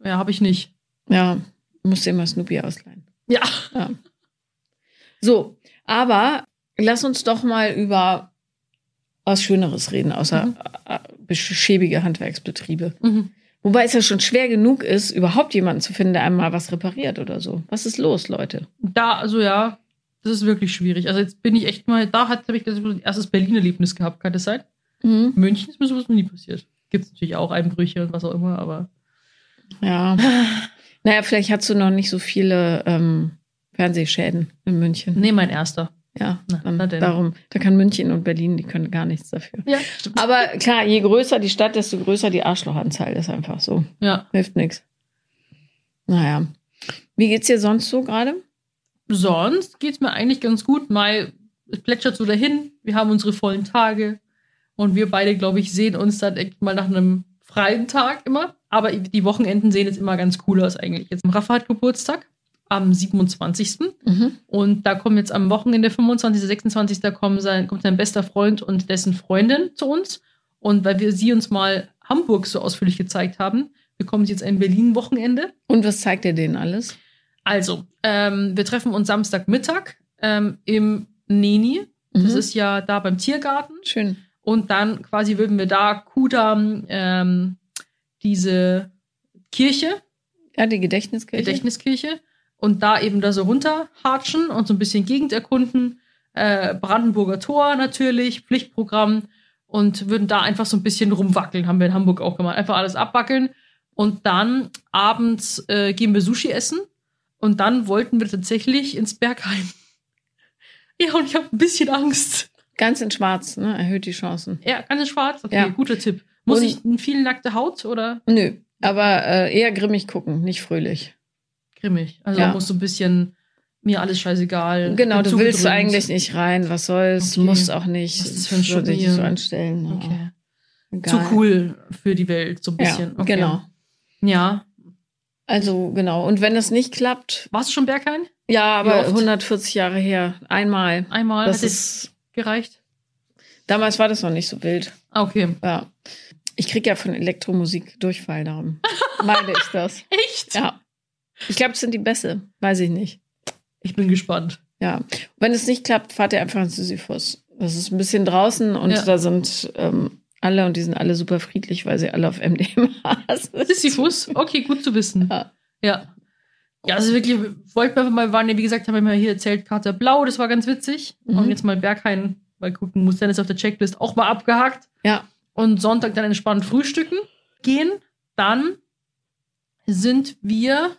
S2: Ja, habe ich nicht.
S1: Ja, musste immer Snoopy ausleihen.
S2: Ja. ja.
S1: So, aber lass uns doch mal über was Schöneres reden, außer mhm. Äh, schäbige Handwerksbetriebe. Mhm. Wobei es ja schon schwer genug ist, überhaupt jemanden zu finden, der einmal was repariert oder so. Was ist los, Leute?
S2: Da, also ja, das ist wirklich schwierig. Also jetzt bin ich echt mal, da habe ich das erstes Berlin-Erlebnis gehabt, kann das sein? Mhm. München ist mir sowas noch nie passiert. Gibt es natürlich auch Einbrüche und was auch immer, aber.
S1: Ja. [sighs] naja, vielleicht hast du noch nicht so viele ähm, Fernsehschäden in München.
S2: Nee, mein erster.
S1: Ja, dann, na darum, da kann München und Berlin, die können gar nichts dafür. Ja. Aber klar, je größer die Stadt, desto größer die Arschlochanzahl. Ist einfach so.
S2: Ja.
S1: Hilft nichts. Naja. Wie geht's dir sonst so gerade?
S2: Sonst geht es mir eigentlich ganz gut. Mai plätschert so dahin. Wir haben unsere vollen Tage. Und wir beide, glaube ich, sehen uns dann echt mal nach einem freien Tag immer. Aber die Wochenenden sehen jetzt immer ganz cool aus eigentlich. Jetzt Rafa hat Geburtstag am 27.
S1: Mhm.
S2: Und da kommen jetzt am Wochenende, 25., 26. Kommen sein, kommt sein bester Freund und dessen Freundin zu uns. Und weil wir sie uns mal Hamburg so ausführlich gezeigt haben, bekommen sie jetzt ein Berlin-Wochenende.
S1: Und was zeigt ihr denen alles?
S2: Also, ähm, wir treffen uns Samstagmittag ähm, im Neni. Das
S1: Mhm.
S2: ist ja da beim Tiergarten.
S1: Schön.
S2: Und dann quasi würden wir da Kudam, ähm, diese Kirche,
S1: Ja, die Gedächtniskirche.
S2: Gedächtniskirche, und da eben da so runterhatschen und so ein bisschen Gegend erkunden. Äh, Brandenburger Tor natürlich, Pflichtprogramm und würden da einfach so ein bisschen rumwackeln, haben wir in Hamburg auch gemacht. Einfach alles abwackeln. Und dann abends äh, gehen wir Sushi essen. Und dann wollten wir tatsächlich ins Bergheim. [laughs] Ja, und ich habe ein bisschen Angst.
S1: Ganz in schwarz, ne? Erhöht die Chancen.
S2: Ja, ganz schwarz. Okay,
S1: Ja.
S2: guter Tipp. Muss
S1: Und-
S2: ich viel nackte Haut oder
S1: Nö. Aber äh, eher grimmig gucken, nicht fröhlich.
S2: grimmig? Also
S1: Ja.
S2: muss so ein bisschen mir alles scheißegal.
S1: Genau, du willst
S2: zugedröhnt.
S1: eigentlich nicht rein. Was soll's?
S2: Okay.
S1: Muss auch nicht.
S2: Was ist das für ein
S1: Würde dich so anstellen.
S2: Okay.
S1: Egal.
S2: Zu cool für die Welt, so ein bisschen.
S1: Ja,
S2: okay.
S1: genau.
S2: Ja.
S1: Also genau. Und wenn es nicht klappt,
S2: Warst du schon Berghain?
S1: ja, aber
S2: oft?
S1: 140 Jahre her, einmal.
S2: Einmal?
S1: Das ist
S2: gereicht?
S1: damals war das noch nicht so wild.
S2: Ah, okay.
S1: Ja. Ich krieg ja von Elektromusik Durchfall, darum [laughs] meine ich das.
S2: Echt?
S1: Ja. Ich glaube, es sind die Bässe. Weiß ich nicht.
S2: Ich bin gespannt.
S1: Ja. Wenn es nicht klappt, fahrt ihr einfach ins Sisyphus. Das ist ein bisschen draußen und
S2: Ja.
S1: da sind ähm, alle und die sind alle super friedlich, weil sie alle auf MDMA [laughs] sind.
S2: Sisyphus? Okay, gut zu wissen.
S1: Ja.
S2: Ja. Ja, also wirklich, wollten wir mal, waren ja, wie gesagt, haben wir mal hier erzählt, Karte Blau, das war ganz witzig.
S1: Mhm.
S2: Und jetzt mal Berghain, mal gucken, muss Dennis auf der Checklist auch mal abgehakt.
S1: Ja.
S2: Und Sonntag dann entspannt frühstücken gehen. Dann sind wir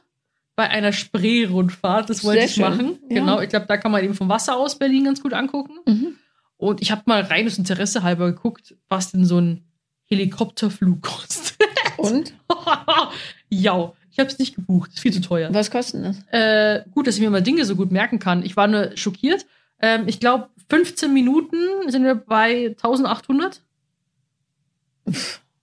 S2: bei einer Spree-Rundfahrt. Das wollte
S1: Sehr
S2: ich
S1: schön.
S2: machen.
S1: Ja.
S2: Genau. Ich glaube, da kann man eben vom Wasser aus Berlin ganz gut angucken.
S1: Mhm.
S2: Und ich habe mal reines Interesse halber geguckt, was denn so ein Helikopterflug kostet. [laughs]
S1: Und? [laughs]
S2: ja, ich habe es nicht gebucht. Ist viel zu teuer.
S1: Was kostet das?
S2: Äh, gut, dass ich mir mal Dinge so gut merken kann. Ich war nur schockiert. Ähm, ich glaube, 15 Minuten sind wir bei 1800.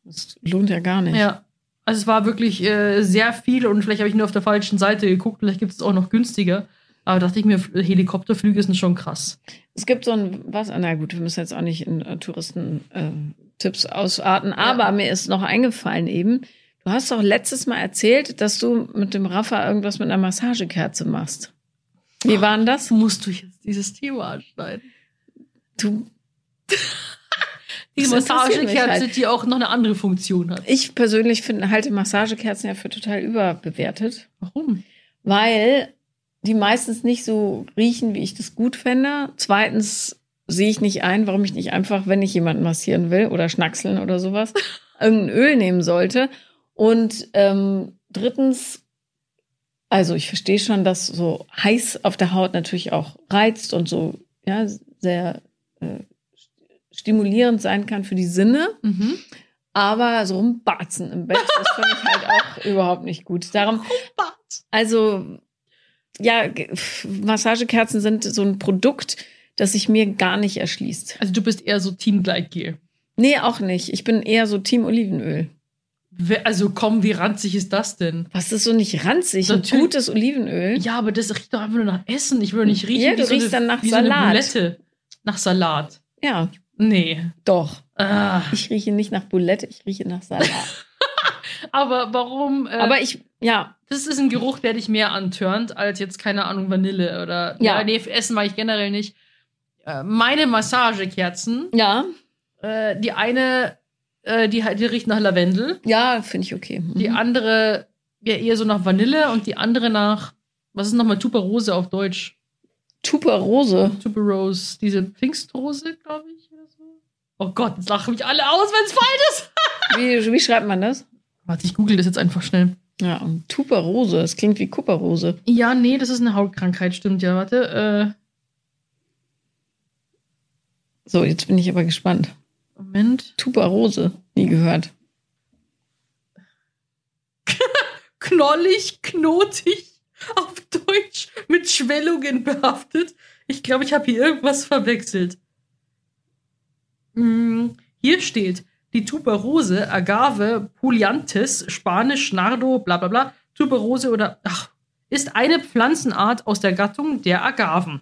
S1: Das lohnt ja gar nicht.
S2: Ja. Also es war wirklich äh, sehr viel und vielleicht habe ich nur auf der falschen Seite geguckt. Vielleicht gibt es auch noch günstiger. Aber dachte ich mir, Helikopterflüge sind schon krass.
S1: Es gibt so ein, was, na gut, wir müssen jetzt auch nicht in äh, Touristen-Tipps ausarten, aber mir ist noch eingefallen eben, du hast doch letztes Mal erzählt, dass du mit dem Rafa irgendwas mit einer Massagekerze machst. Wie war denn das?
S2: Musst du jetzt dieses Thema anschneiden?
S1: Du,
S2: Die Massagekerze,
S1: halt.
S2: die auch noch eine andere Funktion hat.
S1: ich persönlich finde, halte Massagekerzen ja für total überbewertet,
S2: Warum?
S1: weil die meistens nicht so riechen, wie ich das gut fände. Zweitens sehe ich nicht ein, warum ich nicht einfach, wenn ich jemanden massieren will oder schnackseln oder sowas, [laughs] irgendein Öl nehmen sollte. Und ähm, drittens, also ich verstehe schon, dass so heiß auf der Haut natürlich auch reizt und so ja sehr äh, stimulierend sein kann für die Sinne.
S2: Mhm.
S1: Aber so rumbarzen im Bett, das finde ich halt [laughs] auch überhaupt nicht gut. Darum, also, ja, Massagekerzen sind so ein Produkt, das sich mir gar nicht erschließt.
S2: Also du bist eher so Team Gleitgel.
S1: Nee, auch nicht. Ich bin eher so Team Olivenöl.
S2: Also komm, wie ranzig ist das denn?
S1: Was ist so nicht ranzig? Ein
S2: Natürlich.
S1: gutes Olivenöl.
S2: Ja, aber das riecht doch einfach nur nach Essen. Ich will doch nicht riechen
S1: Ja,
S2: wie
S1: du
S2: so
S1: riechst
S2: eine,
S1: dann nach
S2: wie So eine
S1: Salat.
S2: Bulette. Nach Salat.
S1: Ja,
S2: Nee.
S1: doch.
S2: Ah.
S1: Ich rieche nicht nach Bulette, ich rieche nach Salat. [laughs]
S2: Aber warum? Äh,
S1: Aber ich, ja,
S2: das ist ein Geruch, der dich mehr antörnt, als jetzt, keine Ahnung, Vanille oder.
S1: Ja.
S2: nee, Essen mag ich generell nicht. Äh, meine Massagekerzen,
S1: ja,
S2: äh, die eine, äh, die, die riecht nach Lavendel.
S1: ja, finde ich okay. Mhm.
S2: Die andere ja eher so nach Vanille und die andere nach, was ist nochmal Tuberose auf Deutsch?
S1: Tuberose.
S2: Tuberose, diese Pfingstrose, glaube ich. Oder so. Oh Gott, jetzt lachen mich alle aus, wenn es falsch ist.
S1: Wie, wie schreibt man das?
S2: Warte, ich google das jetzt einfach schnell.
S1: Ja, und Tuberose. Das klingt wie Kupperose.
S2: Ja, nee, das ist eine Hautkrankheit, stimmt ja. Warte,
S1: So, jetzt bin ich aber gespannt.
S2: äh, Moment.
S1: Tuberose. Nie gehört. [laughs]
S2: Knollig, knotig, auf Deutsch mit Schwellungen behaftet. Ich glaube, ich habe hier irgendwas verwechselt. Hm, hier steht, die Tuberose, Agave, Puliantis, Spanisch, Nardo, bla bla bla, Tuberose oder, ach, ist eine Pflanzenart aus der Gattung der Agaven.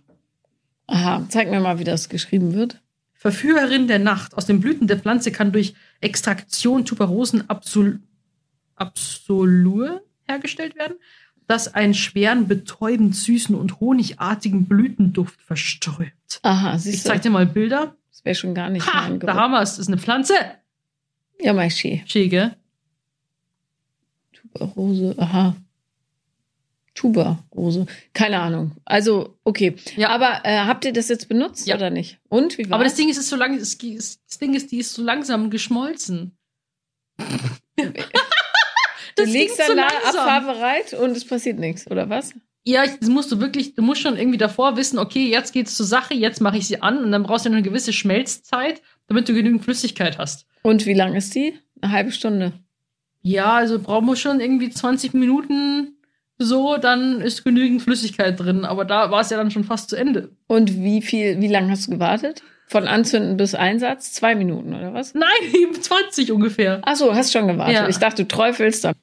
S1: Aha, zeig mir mal, wie das geschrieben wird.
S2: Verführerin der Nacht. Aus den Blüten der Pflanze kann durch Extraktion Tuberosen Absol Absolur hergestellt werden, das einen schweren, betäubend süßen und honigartigen Blütenduft verströmt.
S1: Aha,
S2: Ich
S1: siehst
S2: zeig
S1: du,
S2: dir mal Bilder.
S1: das wäre schon gar nicht
S2: Ha,
S1: mein
S2: da haben wir es. Das ist eine Pflanze.
S1: Ja, mal schön.
S2: Schäge.
S1: Tuberose, aha. Tuberose, keine Ahnung. Also, okay.
S2: Ja.
S1: Aber äh, habt ihr das jetzt benutzt
S2: Ja.
S1: oder nicht? Und, wie war
S2: Aber das Ding ist, ist so lang, das Ding ist, die ist so langsam geschmolzen. [laughs]
S1: Du liegst
S2: ging
S1: dann da abfahrbereit und es passiert nichts, oder was?
S2: Ja, ich- das musst du wirklich, du musst schon irgendwie davor wissen, okay, jetzt geht's zur Sache, jetzt mache ich sie an und dann brauchst du eine gewisse Schmelzzeit, damit du genügend Flüssigkeit hast.
S1: Und wie lang ist die? Eine halbe Stunde.
S2: Ja, also brauchen wir schon irgendwie 20 Minuten so, dann ist genügend Flüssigkeit drin. Aber da war es ja dann schon fast zu Ende.
S1: Und wie viel, wie lange hast du gewartet? Von Anzünden bis Einsatz? Zwei Minuten, oder was?
S2: Nein, [laughs] 20 ungefähr.
S1: Ach so, hast schon gewartet.
S2: Ja.
S1: Ich dachte, du träufelst dann.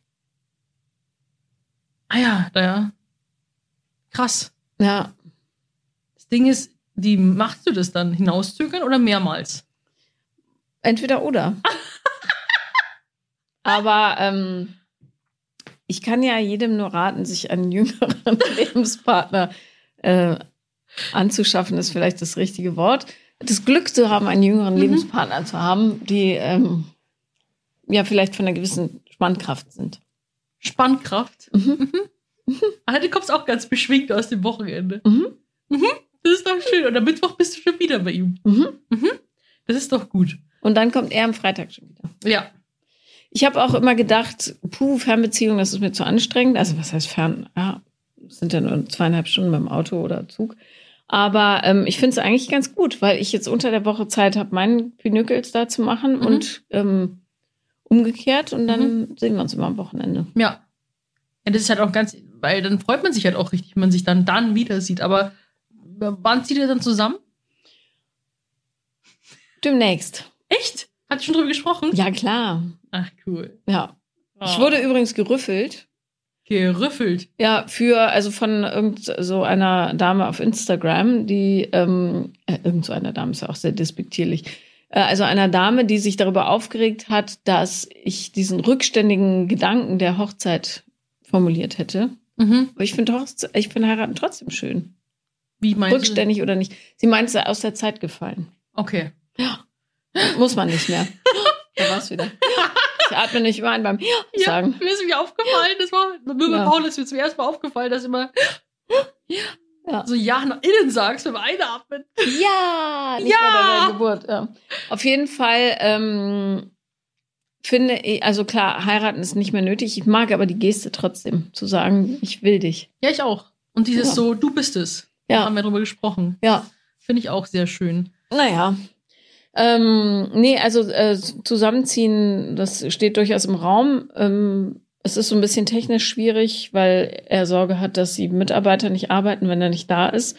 S2: Ah ja, da ja. Krass.
S1: Ja.
S2: Das Ding ist, wie machst du das dann? Hinauszögern oder mehrmals?
S1: Entweder oder. [laughs] Aber ähm, ich kann ja jedem nur raten, sich einen jüngeren [laughs] Lebenspartner äh, anzuschaffen, ist vielleicht das richtige Wort. Das Glück zu haben, einen jüngeren
S2: Mhm.
S1: Lebenspartner zu haben, die ähm, ja vielleicht von einer gewissen Spannkraft sind.
S2: Spannkraft.
S1: Mhm.
S2: Ah, du kommst auch ganz beschwingt aus dem Wochenende.
S1: Mhm.
S2: Das ist doch schön. Und am Mittwoch bist du schon wieder bei ihm.
S1: Mhm.
S2: Das ist doch gut.
S1: Und dann kommt er am Freitag schon wieder.
S2: Ja.
S1: Ich habe auch immer gedacht, puh, Fernbeziehung, das ist mir zu anstrengend. Also was heißt fern? Ja, sind ja nur zweieinhalb Stunden beim Auto oder Zug. Aber ähm, ich finde es eigentlich ganz gut, weil ich jetzt unter der Woche Zeit habe, meinen Pinöckels da zu machen
S2: Mhm.
S1: und ähm, umgekehrt und dann sehen wir uns immer am Wochenende.
S2: Ja. Ja, das ist halt auch ganz, weil dann freut man sich halt auch richtig, wenn man sich dann dann wieder sieht. Aber wann zieht ihr dann zusammen?
S1: Demnächst.
S2: Echt? Hat ihr schon drüber gesprochen?
S1: Ja, klar.
S2: Ach, cool.
S1: Ja. Ich
S2: Oh.
S1: wurde übrigens gerüffelt.
S2: gerüffelt.
S1: Ja, für, also von irgend so einer Dame auf Instagram, die, ähm, äh, irgend so einer Dame ist ja auch sehr despektierlich. Äh, also einer Dame, die sich darüber aufgeregt hat, dass ich diesen rückständigen Gedanken der Hochzeit formuliert hätte.
S2: Mhm.
S1: Aber ich finde ich finde heiraten trotzdem schön.
S2: Wie meinst
S1: Rückständig oder nicht. Sie meint, es sei aus der Zeit gefallen.
S2: du? Okay.
S1: Muss man nicht mehr. [laughs] Da war's wieder. Ich atme nicht über ein beim
S2: Ja,
S1: sagen.
S2: mir ist mir aufgefallen, das war, bei
S1: Ja.
S2: Paul ist mir zum ersten Mal aufgefallen, dass immer
S1: Ja.
S2: so Ja nach innen sagst beim Einatmen.
S1: Ja, nicht
S2: Ja.
S1: bei Geburt. Ja. Auf jeden Fall ähm, finde ich, also klar, heiraten ist nicht mehr nötig. Ich mag aber die Geste trotzdem, zu sagen, ich will dich.
S2: Ja, ich auch. Und dieses
S1: Ja.
S2: so, du bist es.
S1: Ja.
S2: Haben wir drüber gesprochen.
S1: Ja,
S2: Finde ich auch sehr schön.
S1: naja. Ähm, nee, also äh, zusammenziehen, das steht durchaus im Raum. Ähm, es ist so ein bisschen technisch schwierig, weil er Sorge hat, dass die Mitarbeiter nicht arbeiten, wenn er nicht da ist.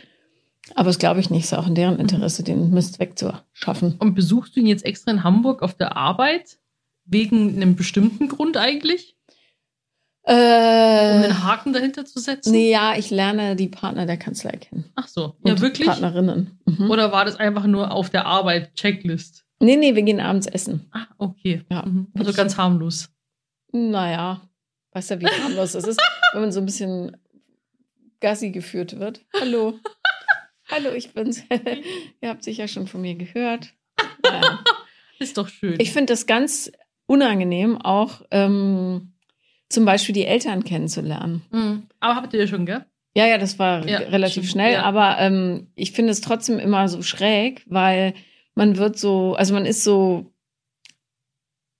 S1: Aber das glaube ich nicht. Ist auch in deren Interesse, den Mist wegzuschaffen.
S2: Und besuchst du ihn jetzt extra in Hamburg auf der Arbeit? Wegen einem bestimmten Grund eigentlich? Um
S1: Äh,
S2: den Haken dahinter zu setzen?
S1: Nee, ja, ich lerne die Partner der Kanzlei kennen.
S2: Ach so.
S1: Und
S2: Ja, wirklich?
S1: Partnerinnen. Mhm.
S2: Oder war das einfach nur auf der Arbeit Checklist?
S1: Nee, nee, wir gehen abends essen.
S2: Ah, okay.
S1: Ja.
S2: Mhm. Also ganz harmlos.
S1: Naja, weißt ja, wie harmlos das ist, [laughs] wenn man so ein bisschen Gassi geführt wird. Hallo. [laughs] Hallo, ich bin's. [laughs] Ihr habt sicher schon von mir gehört. Naja.
S2: Ist doch schön.
S1: Ich finde das ganz unangenehm, auch ähm, zum Beispiel die Eltern kennenzulernen.
S2: Mhm. Aber habt ihr ja schon, gell?
S1: Ja, ja, das war
S2: Ja,
S1: relativ
S2: stimmt,
S1: schnell,
S2: ja.
S1: aber ähm, ich finde es trotzdem immer so schräg, weil man wird so, also man ist so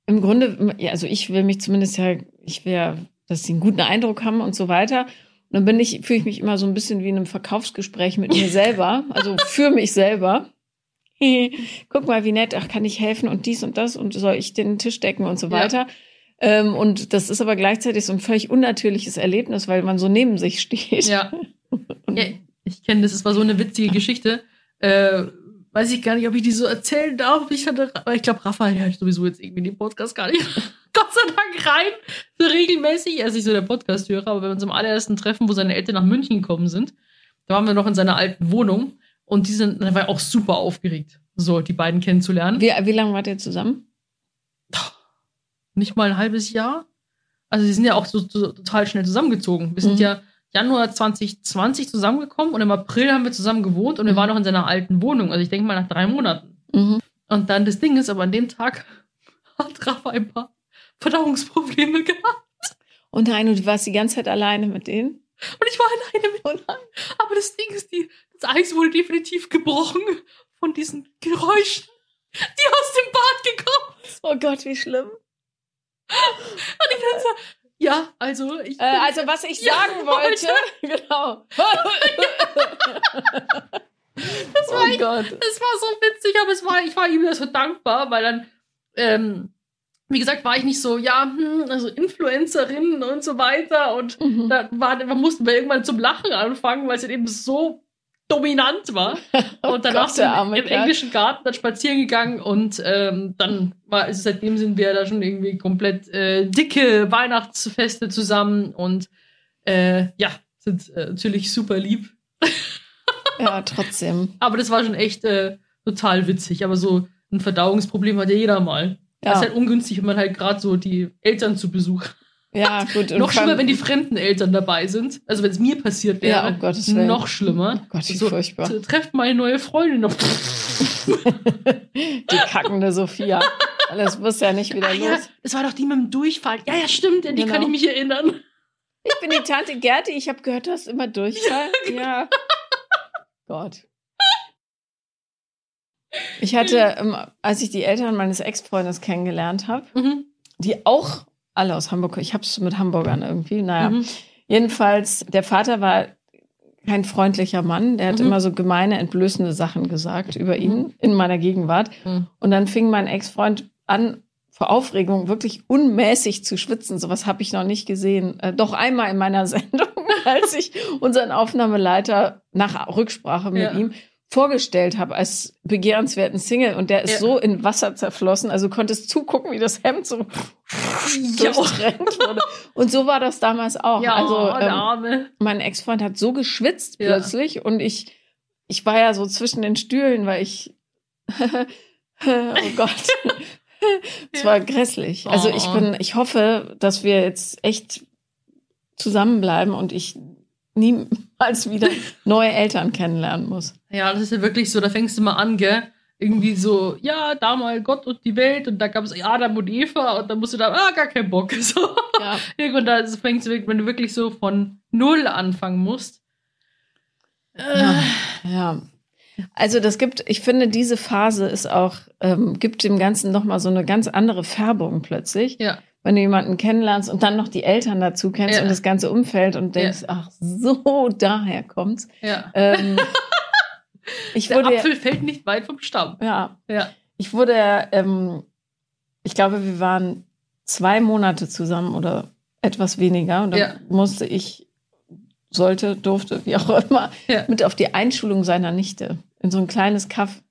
S1: im Grunde, ja, also ich will mich zumindest ja, ich will ja, dass sie einen guten Eindruck haben und so weiter. Und dann bin ich, fühle ich mich immer so ein bisschen wie in einem Verkaufsgespräch mit mir selber, also für mich selber. [laughs] Guck mal, wie nett, ach, kann ich helfen und dies und das und soll ich den Tisch decken und so
S2: Ja.
S1: Ähm, und das ist aber gleichzeitig so ein völlig unnatürliches Erlebnis, weil man so neben sich steht.
S2: Ja. [laughs] ja ich kenne das, es war so eine witzige Geschichte. Äh, weiß ich gar nicht, ob ich die so erzählen darf. Ich hatte, aber ich glaube, Raphael hört sowieso jetzt irgendwie den Podcast gar nicht. [laughs] Gott sei Dank rein. So regelmäßig. Er ist nicht so der Podcast-Hörer, aber bei unserem allerersten Treffen, wo seine Eltern nach München gekommen sind, da waren wir noch in seiner alten Wohnung und die sind, da war er auch super aufgeregt, so die beiden kennenzulernen.
S1: Wie, wie lange wart ihr zusammen?
S2: Nicht mal ein halbes Jahr. Also sie sind ja auch so, so total schnell zusammengezogen. Wir sind
S1: Mhm.
S2: ja Januar 2020 zusammengekommen und im April haben wir zusammen gewohnt und wir
S1: Mhm.
S2: waren noch in seiner alten Wohnung. Also ich denke mal nach drei Monaten.
S1: Mhm.
S2: Und dann das Ding ist, aber an dem Tag [laughs] hat Rafa ein paar Verdauungsprobleme [laughs] gehabt.
S1: Und nein, und du warst die ganze Zeit alleine mit denen?
S2: Und ich war alleine mit.
S1: Oh nein.
S2: Aber das Ding ist, die, das Eis wurde definitiv gebrochen von diesen Geräuschen, die aus dem Bad gekommen
S1: Oh Gott, wie schlimm.
S2: Und ich dann so, ja, also ich.
S1: Äh, also, was ich
S2: Ja,
S1: sagen [laughs] wollte, [laughs] genau. [laughs]
S2: das war
S1: oh
S2: echt,
S1: Gott.
S2: es war so witzig, aber es war, ich war ihm so dankbar, weil dann, ähm, wie gesagt, war ich nicht so, ja, hm, also Influencerin und so weiter und
S1: Mhm.
S2: da war, da mussten wir irgendwann zum Lachen anfangen, weil es halt eben so dominant war. [laughs] Und danach
S1: Oh Gott,
S2: sind wir im englischen Garten dann spazieren gegangen und ähm, dann war es seitdem sind wir da schon irgendwie komplett äh, dicke Weihnachtsfeste zusammen und äh, ja, sind äh, natürlich super lieb.
S1: Ja, trotzdem. [laughs]
S2: Aber das war schon echt äh, total witzig. Aber so ein Verdauungsproblem hat ja jeder mal. Das ist
S1: Ja,
S2: halt ungünstig, wenn man halt gerade so die Eltern zu Besuch hat.
S1: Ja gut.
S2: Noch schlimmer, wenn die fremden Eltern dabei sind. Also wenn es mir passiert wäre,
S1: Ja, Gottes Willen.
S2: noch schlimmer.
S1: Oh Gott, wie
S2: so,
S1: furchtbar.
S2: Trefft meine neue Freundin noch.
S1: Die kackende Sophia. Das wirst ja nicht wieder
S2: Ah, ja,
S1: los.
S2: das war doch die mit dem Durchfall. Ja, ja, stimmt, an die
S1: Genau.
S2: kann ich mich erinnern.
S1: Ich bin die Tante Gerti. Ich habe gehört, du hast immer Durchfall. Ja. Gott. Ich hatte, ähm, als ich die Eltern meines Ex-Freundes kennengelernt habe,
S2: Mhm.
S1: die auch alle aus Hamburg, ich habe es mit Hamburgern irgendwie, naja.
S2: Mhm.
S1: Jedenfalls, der Vater war kein freundlicher Mann. Der hat
S2: Mhm.
S1: immer so gemeine, entblößende Sachen gesagt über ihn in meiner Gegenwart.
S2: Mhm.
S1: Und dann fing mein Ex-Freund an, vor Aufregung wirklich unmäßig zu schwitzen. Sowas habe ich noch nicht gesehen. Äh, doch einmal in meiner [laughs] Sendung, als ich unseren Aufnahmeleiter nach Rücksprache mit
S2: Ja.
S1: ihm vorgestellt habe als begehrenswerten Single und der ist
S2: Ja.
S1: so in Wasser zerflossen, also konntest zugucken, wie das Hemd so [laughs]
S2: Ja.
S1: durchtrennt wurde. Und so war das damals auch.
S2: Ja,
S1: also ähm, mein Ex-Freund hat so geschwitzt
S2: Ja.
S1: plötzlich und ich, ich war ja so zwischen den Stühlen, weil ich, [laughs] oh Gott, [laughs] es war grässlich. Also ich
S2: Oh.
S1: bin, ich hoffe, dass wir jetzt echt zusammenbleiben und ich niemals wieder neue Eltern kennenlernen muss.
S2: Ja, das ist ja wirklich so, da fängst du mal an, gell? Irgendwie so, ja, da mal Gott und die Welt und da gab es Adam und Eva und dann musst du da, ah, gar keinen Bock. [laughs] So.
S1: Ja.
S2: Irgendwann da fängst du, wirklich- wenn du wirklich so von Null anfangen musst. Äh,
S1: Ja. Also das gibt, ich finde, diese Phase ist auch, ähm, gibt dem Ganzen nochmal so eine ganz andere Färbung plötzlich.
S2: ja.
S1: Wenn du jemanden kennenlernst und dann noch die Eltern dazu kennst
S2: Ja.
S1: und das ganze Umfeld und denkst, ach so, [laughs] daher kommt's.
S2: Ja.
S1: Ähm, [laughs] ich
S2: Der
S1: wurde,
S2: Apfel fällt nicht weit vom Stamm.
S1: ja,
S2: Ja.
S1: ich wurde, ähm, ich glaube, wir waren zwei Monate zusammen oder etwas weniger und dann
S2: Ja.
S1: musste ich, sollte, durfte, wie auch immer,
S2: Ja.
S1: mit auf die Einschulung seiner Nichte in so ein kleines Kaff.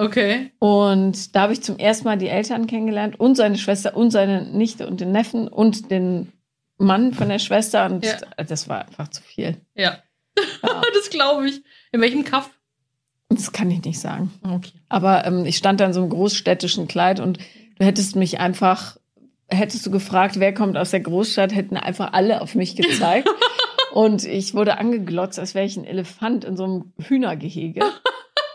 S2: Okay.
S1: Und da habe ich zum ersten Mal die Eltern kennengelernt und seine Schwester und seine Nichte und den Neffen und den Mann von der Schwester. Und
S2: Ja.
S1: das war einfach zu viel.
S2: Ja.
S1: Ja. [laughs]
S2: das glaube ich. In welchem Kaff?
S1: Das kann ich nicht sagen.
S2: Okay.
S1: Aber ähm, ich stand da in so einem großstädtischen Kleid und du hättest mich einfach, hättest du gefragt, wer kommt aus der Großstadt, hätten einfach alle auf mich gezeigt. [laughs] und ich wurde angeglotzt, als wäre ich ein Elefant in so einem Hühnergehege. [laughs]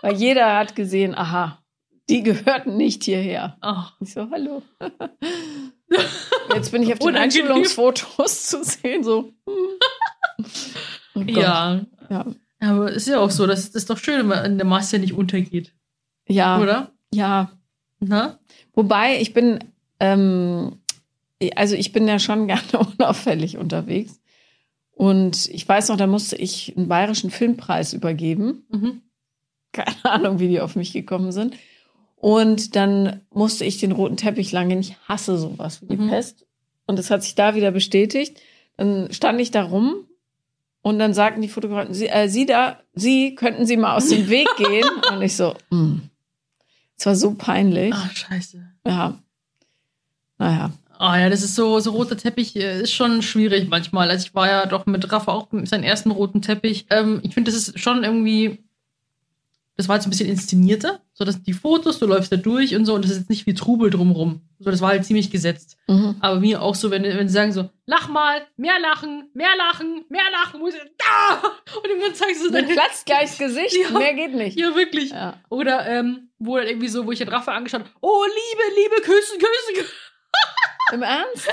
S1: Weil jeder hat gesehen, aha, die gehörten nicht hierher.
S2: Ach.
S1: Ich so, hallo. [laughs] Jetzt bin ich auf den
S2: Unangenehm.
S1: Einschulungsfotos zu sehen, so. hm. Oh.
S2: Ja.
S1: Ja.
S2: Aber es ist ja auch so, das ist doch schön, wenn man in der Masse nicht untergeht.
S1: Ja,
S2: Oder?
S1: ja.
S2: Na?
S1: Wobei, ich bin, ähm, also ich bin ja schon [laughs] gerne unauffällig unterwegs. Und ich weiß noch, da musste ich einen bayerischen Filmpreis übergeben.
S2: Mhm.
S1: Keine Ahnung, wie die auf mich gekommen sind. Und dann musste ich den roten Teppich lang gehen. Ich hasse sowas wie die
S2: Mhm.
S1: Pest. Und das hat sich da wieder bestätigt. Dann stand ich da rum Und dann sagten die Fotografen, sie, äh, sie da, sie könnten sie mal aus dem Weg [laughs] gehen. Und ich so, mm. es war so peinlich.
S2: Ah, scheiße.
S1: Ja. Naja.
S2: Ah ja, das ist so, so roter Teppich äh, ist schon schwierig manchmal. Also ich war ja doch mit Rafa auch mit seinem ersten roten Teppich. Ähm, ich finde, das ist schon irgendwie, das war jetzt ein bisschen inszenierter. So, dass die Fotos, du läufst da durch und so, und das ist jetzt nicht wie Trubel drumrum. So, das war halt ziemlich gesetzt.
S1: Mhm.
S2: Aber mir auch so, wenn, wenn sie sagen so, lach mal, mehr lachen, mehr lachen, mehr lachen, muss ich, da! Und irgendwann zeigst du so
S1: Mit
S2: deine,
S1: Platz gleich Gesicht,
S2: Ja.
S1: mehr geht nicht.
S2: ja, wirklich.
S1: Ja.
S2: Oder, ähm, wo dann irgendwie so, wo ich den Rafa angeschaut habe, oh, Liebe, Liebe, küssen, küssen. [laughs]
S1: Im Ernst?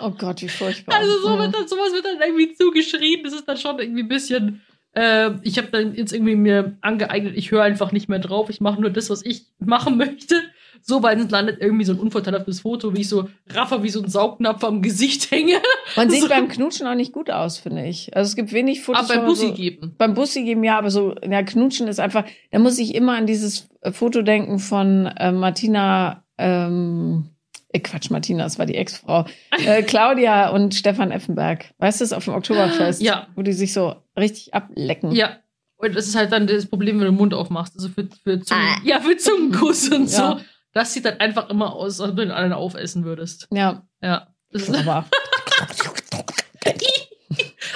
S1: Oh Gott, wie furchtbar.
S2: Also so wird dann, sowas wird dann irgendwie zugeschrieben. Das ist dann schon irgendwie ein bisschen. Äh, ich habe dann jetzt irgendwie mir angeeignet, ich höre einfach nicht mehr drauf. Ich mache nur das, was ich machen möchte. So, weil sonst landet irgendwie so ein unvorteilhaftes Foto, wie ich so Raffer wie so ein Saugnapf am Gesicht hänge.
S1: Man sieht [laughs]
S2: so-
S1: beim Knutschen auch nicht gut aus, finde ich. Also es gibt wenig Fotos.
S2: Aber beim
S1: wo man
S2: Bussi
S1: so,
S2: geben.
S1: Beim Bussi geben, ja, aber so, ja, Knutschen ist einfach, da muss ich immer an dieses äh, Foto denken von äh, Martina, ähm, äh, Quatsch, Martina, das war die Ex-Frau. [laughs] Äh, Claudia und Stefan Effenberg. Weißt du, das auf dem Oktoberfest?
S2: Ja.
S1: Wo die sich so richtig ablecken.
S2: Ja. Und das ist halt dann das Problem, wenn du den Mund aufmachst. Also für, für, Zungen,
S1: Ah.
S2: ja, für Zungenkuss und so.
S1: Ja.
S2: Das sieht dann einfach immer aus, als wenn du den anderen aufessen würdest.
S1: Ja,
S2: Ja. Das ist,
S1: aber [laughs]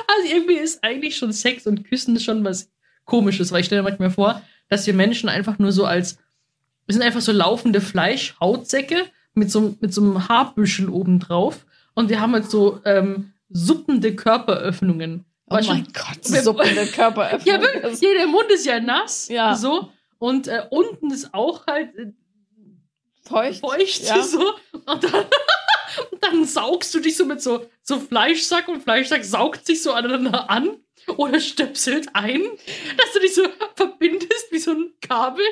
S2: Also irgendwie ist eigentlich schon Sex und Küssen schon was Komisches, weil ich stelle mir manchmal vor, dass wir Menschen einfach nur so als, wir sind einfach so laufende Fleischhautsäcke mit so, mit so einem Haarbüschel obendrauf und wir haben halt so ähm, suppende Körperöffnungen.
S1: Oh mein Gott,
S2: wir-
S1: suppende Körperöffnung.
S2: Ja, wirklich, ja, der Mund ist ja nass.
S1: Ja.
S2: So. Und äh, unten ist auch halt äh,
S1: feucht.
S2: feucht.
S1: Ja. [laughs]
S2: So. Und dann, [laughs] und dann saugst du dich so mit so, so Fleischsack und Fleischsack saugt sich so aneinander an oder stöpselt ein, dass du dich so verbindest wie so ein Kabel.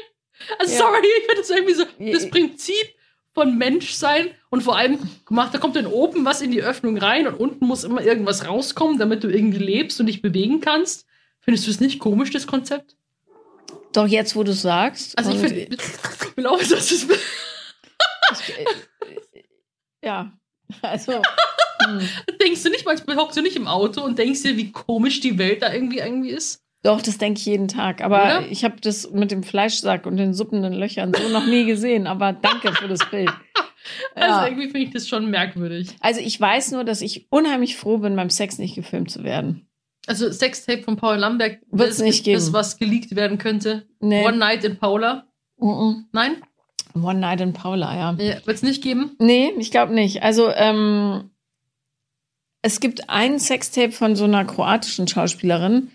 S2: Also
S1: Ja.
S2: sorry, ich finde das irgendwie so das Prinzip von Menschsein und vor allem gemacht, da kommt dann oben was in die Öffnung rein und unten muss immer irgendwas rauskommen, damit du irgendwie lebst und dich bewegen kannst. Findest du es nicht komisch, das Konzept?
S1: Doch jetzt, wo du sagst.
S2: Also ich
S1: und-
S2: finde, ich auch, dass es [laughs]
S1: äh, äh, ja, [laughs] also. hm.
S2: Denkst du nicht, manchmal hockst du nicht im Auto und denkst dir, wie komisch die Welt da irgendwie irgendwie ist?
S1: Doch, das denke ich jeden Tag. Aber
S2: Oder?
S1: ich habe das mit dem Fleischsack und den suppenden Löchern so noch nie gesehen. Aber danke für das Bild. [laughs]
S2: Also
S1: Ja.
S2: irgendwie finde ich das schon merkwürdig.
S1: Also ich weiß nur, dass ich unheimlich froh bin, beim Sex nicht gefilmt zu werden.
S2: Also Sextape von Paul Lamberg
S1: Wird's
S2: das-
S1: nicht geben.
S2: Das, was geleakt werden könnte.
S1: Nee.
S2: One Night in Paula.
S1: Mhm.
S2: Nein?
S1: One Night in Paula, ja.
S2: Ja, Wird es nicht geben?
S1: Nee, ich glaube nicht. Also, ähm, es gibt ein Sextape von so einer kroatischen Schauspielerin,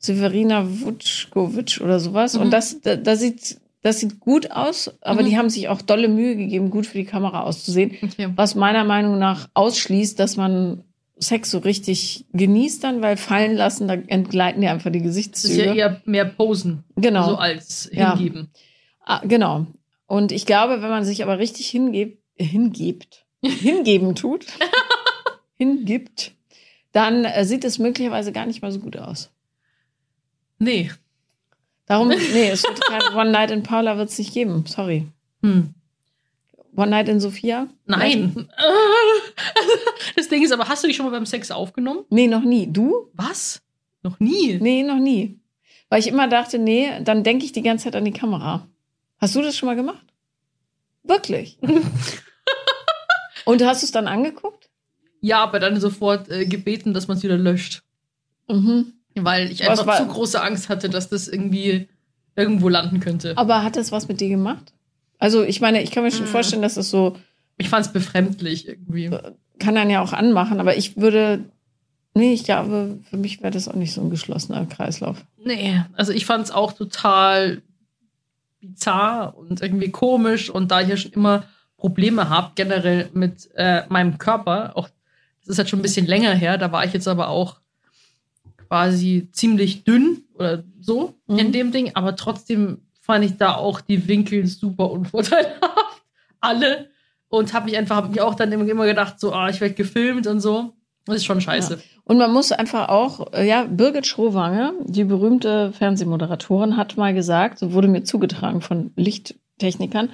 S1: Severina Vučkovic oder sowas.
S2: Mhm.
S1: Und das, da, da sieht, das sieht gut aus, aber
S2: Mhm.
S1: die haben sich auch dolle Mühe gegeben, gut für die Kamera auszusehen.
S2: Okay.
S1: Was meiner Meinung nach ausschließt, dass man Sex so richtig genießt dann, weil fallen lassen, da entgleiten dir einfach die
S2: Das ist
S1: Gesichtszüge.
S2: ja eher mehr Posen.
S1: genau.
S2: So als
S1: Ja.
S2: hingeben.
S1: Ah, genau. Und ich glaube, wenn man sich aber richtig hingebt, hingebt, [laughs] hingeben tut, [laughs] hingibt, dann äh, sieht es möglicherweise gar nicht mal so gut aus.
S2: Nee.
S1: Darum, nee, es wird kein [laughs] One Night in Paula wird es nicht geben. Sorry.
S2: Hm.
S1: One Night in Sophia?
S2: Nein. [laughs] Das Ding ist aber, hast du dich schon mal beim Sex aufgenommen?
S1: Nee, noch nie. Du?
S2: Was? Noch nie?
S1: Nee, noch nie. Weil ich immer dachte, nee, dann denke ich die ganze Zeit an die Kamera. Hast du das schon mal gemacht? Wirklich? [laughs] Und hast du es dann angeguckt?
S2: Ja, aber dann sofort äh, gebeten, dass man es wieder löscht.
S1: Mhm.
S2: Weil ich
S1: Was
S2: einfach
S1: war-
S2: zu große Angst hatte, dass das irgendwie irgendwo landen könnte.
S1: Aber hat das was mit dir gemacht? Also, ich meine, ich kann mir schon
S2: Mhm.
S1: vorstellen, dass das so,
S2: Ich fand es befremdlich irgendwie.
S1: kann dann ja auch anmachen, aber ich würde, nee, ich glaube, für mich wäre das auch nicht so ein geschlossener Kreislauf.
S2: Nee, also ich fand es auch total bizarr und irgendwie komisch. Und da ich ja schon immer Probleme habe, generell mit äh, meinem Körper, auch das ist halt schon ein bisschen länger her, da war ich jetzt aber auch quasi ziemlich dünn oder so
S1: Mhm.
S2: in dem Ding, aber trotzdem fand ich da auch die Winkel super unvorteilhaft. [laughs] Alle. Und habe mich einfach, hab mich auch dann immer gedacht, so, ah, ich werde gefilmt und so. Das ist schon scheiße.
S1: Und man muss einfach auch, äh, ja, Birgit Schrowange, die berühmte Fernsehmoderatorin, hat mal gesagt, so wurde mir zugetragen von Lichttechnikern,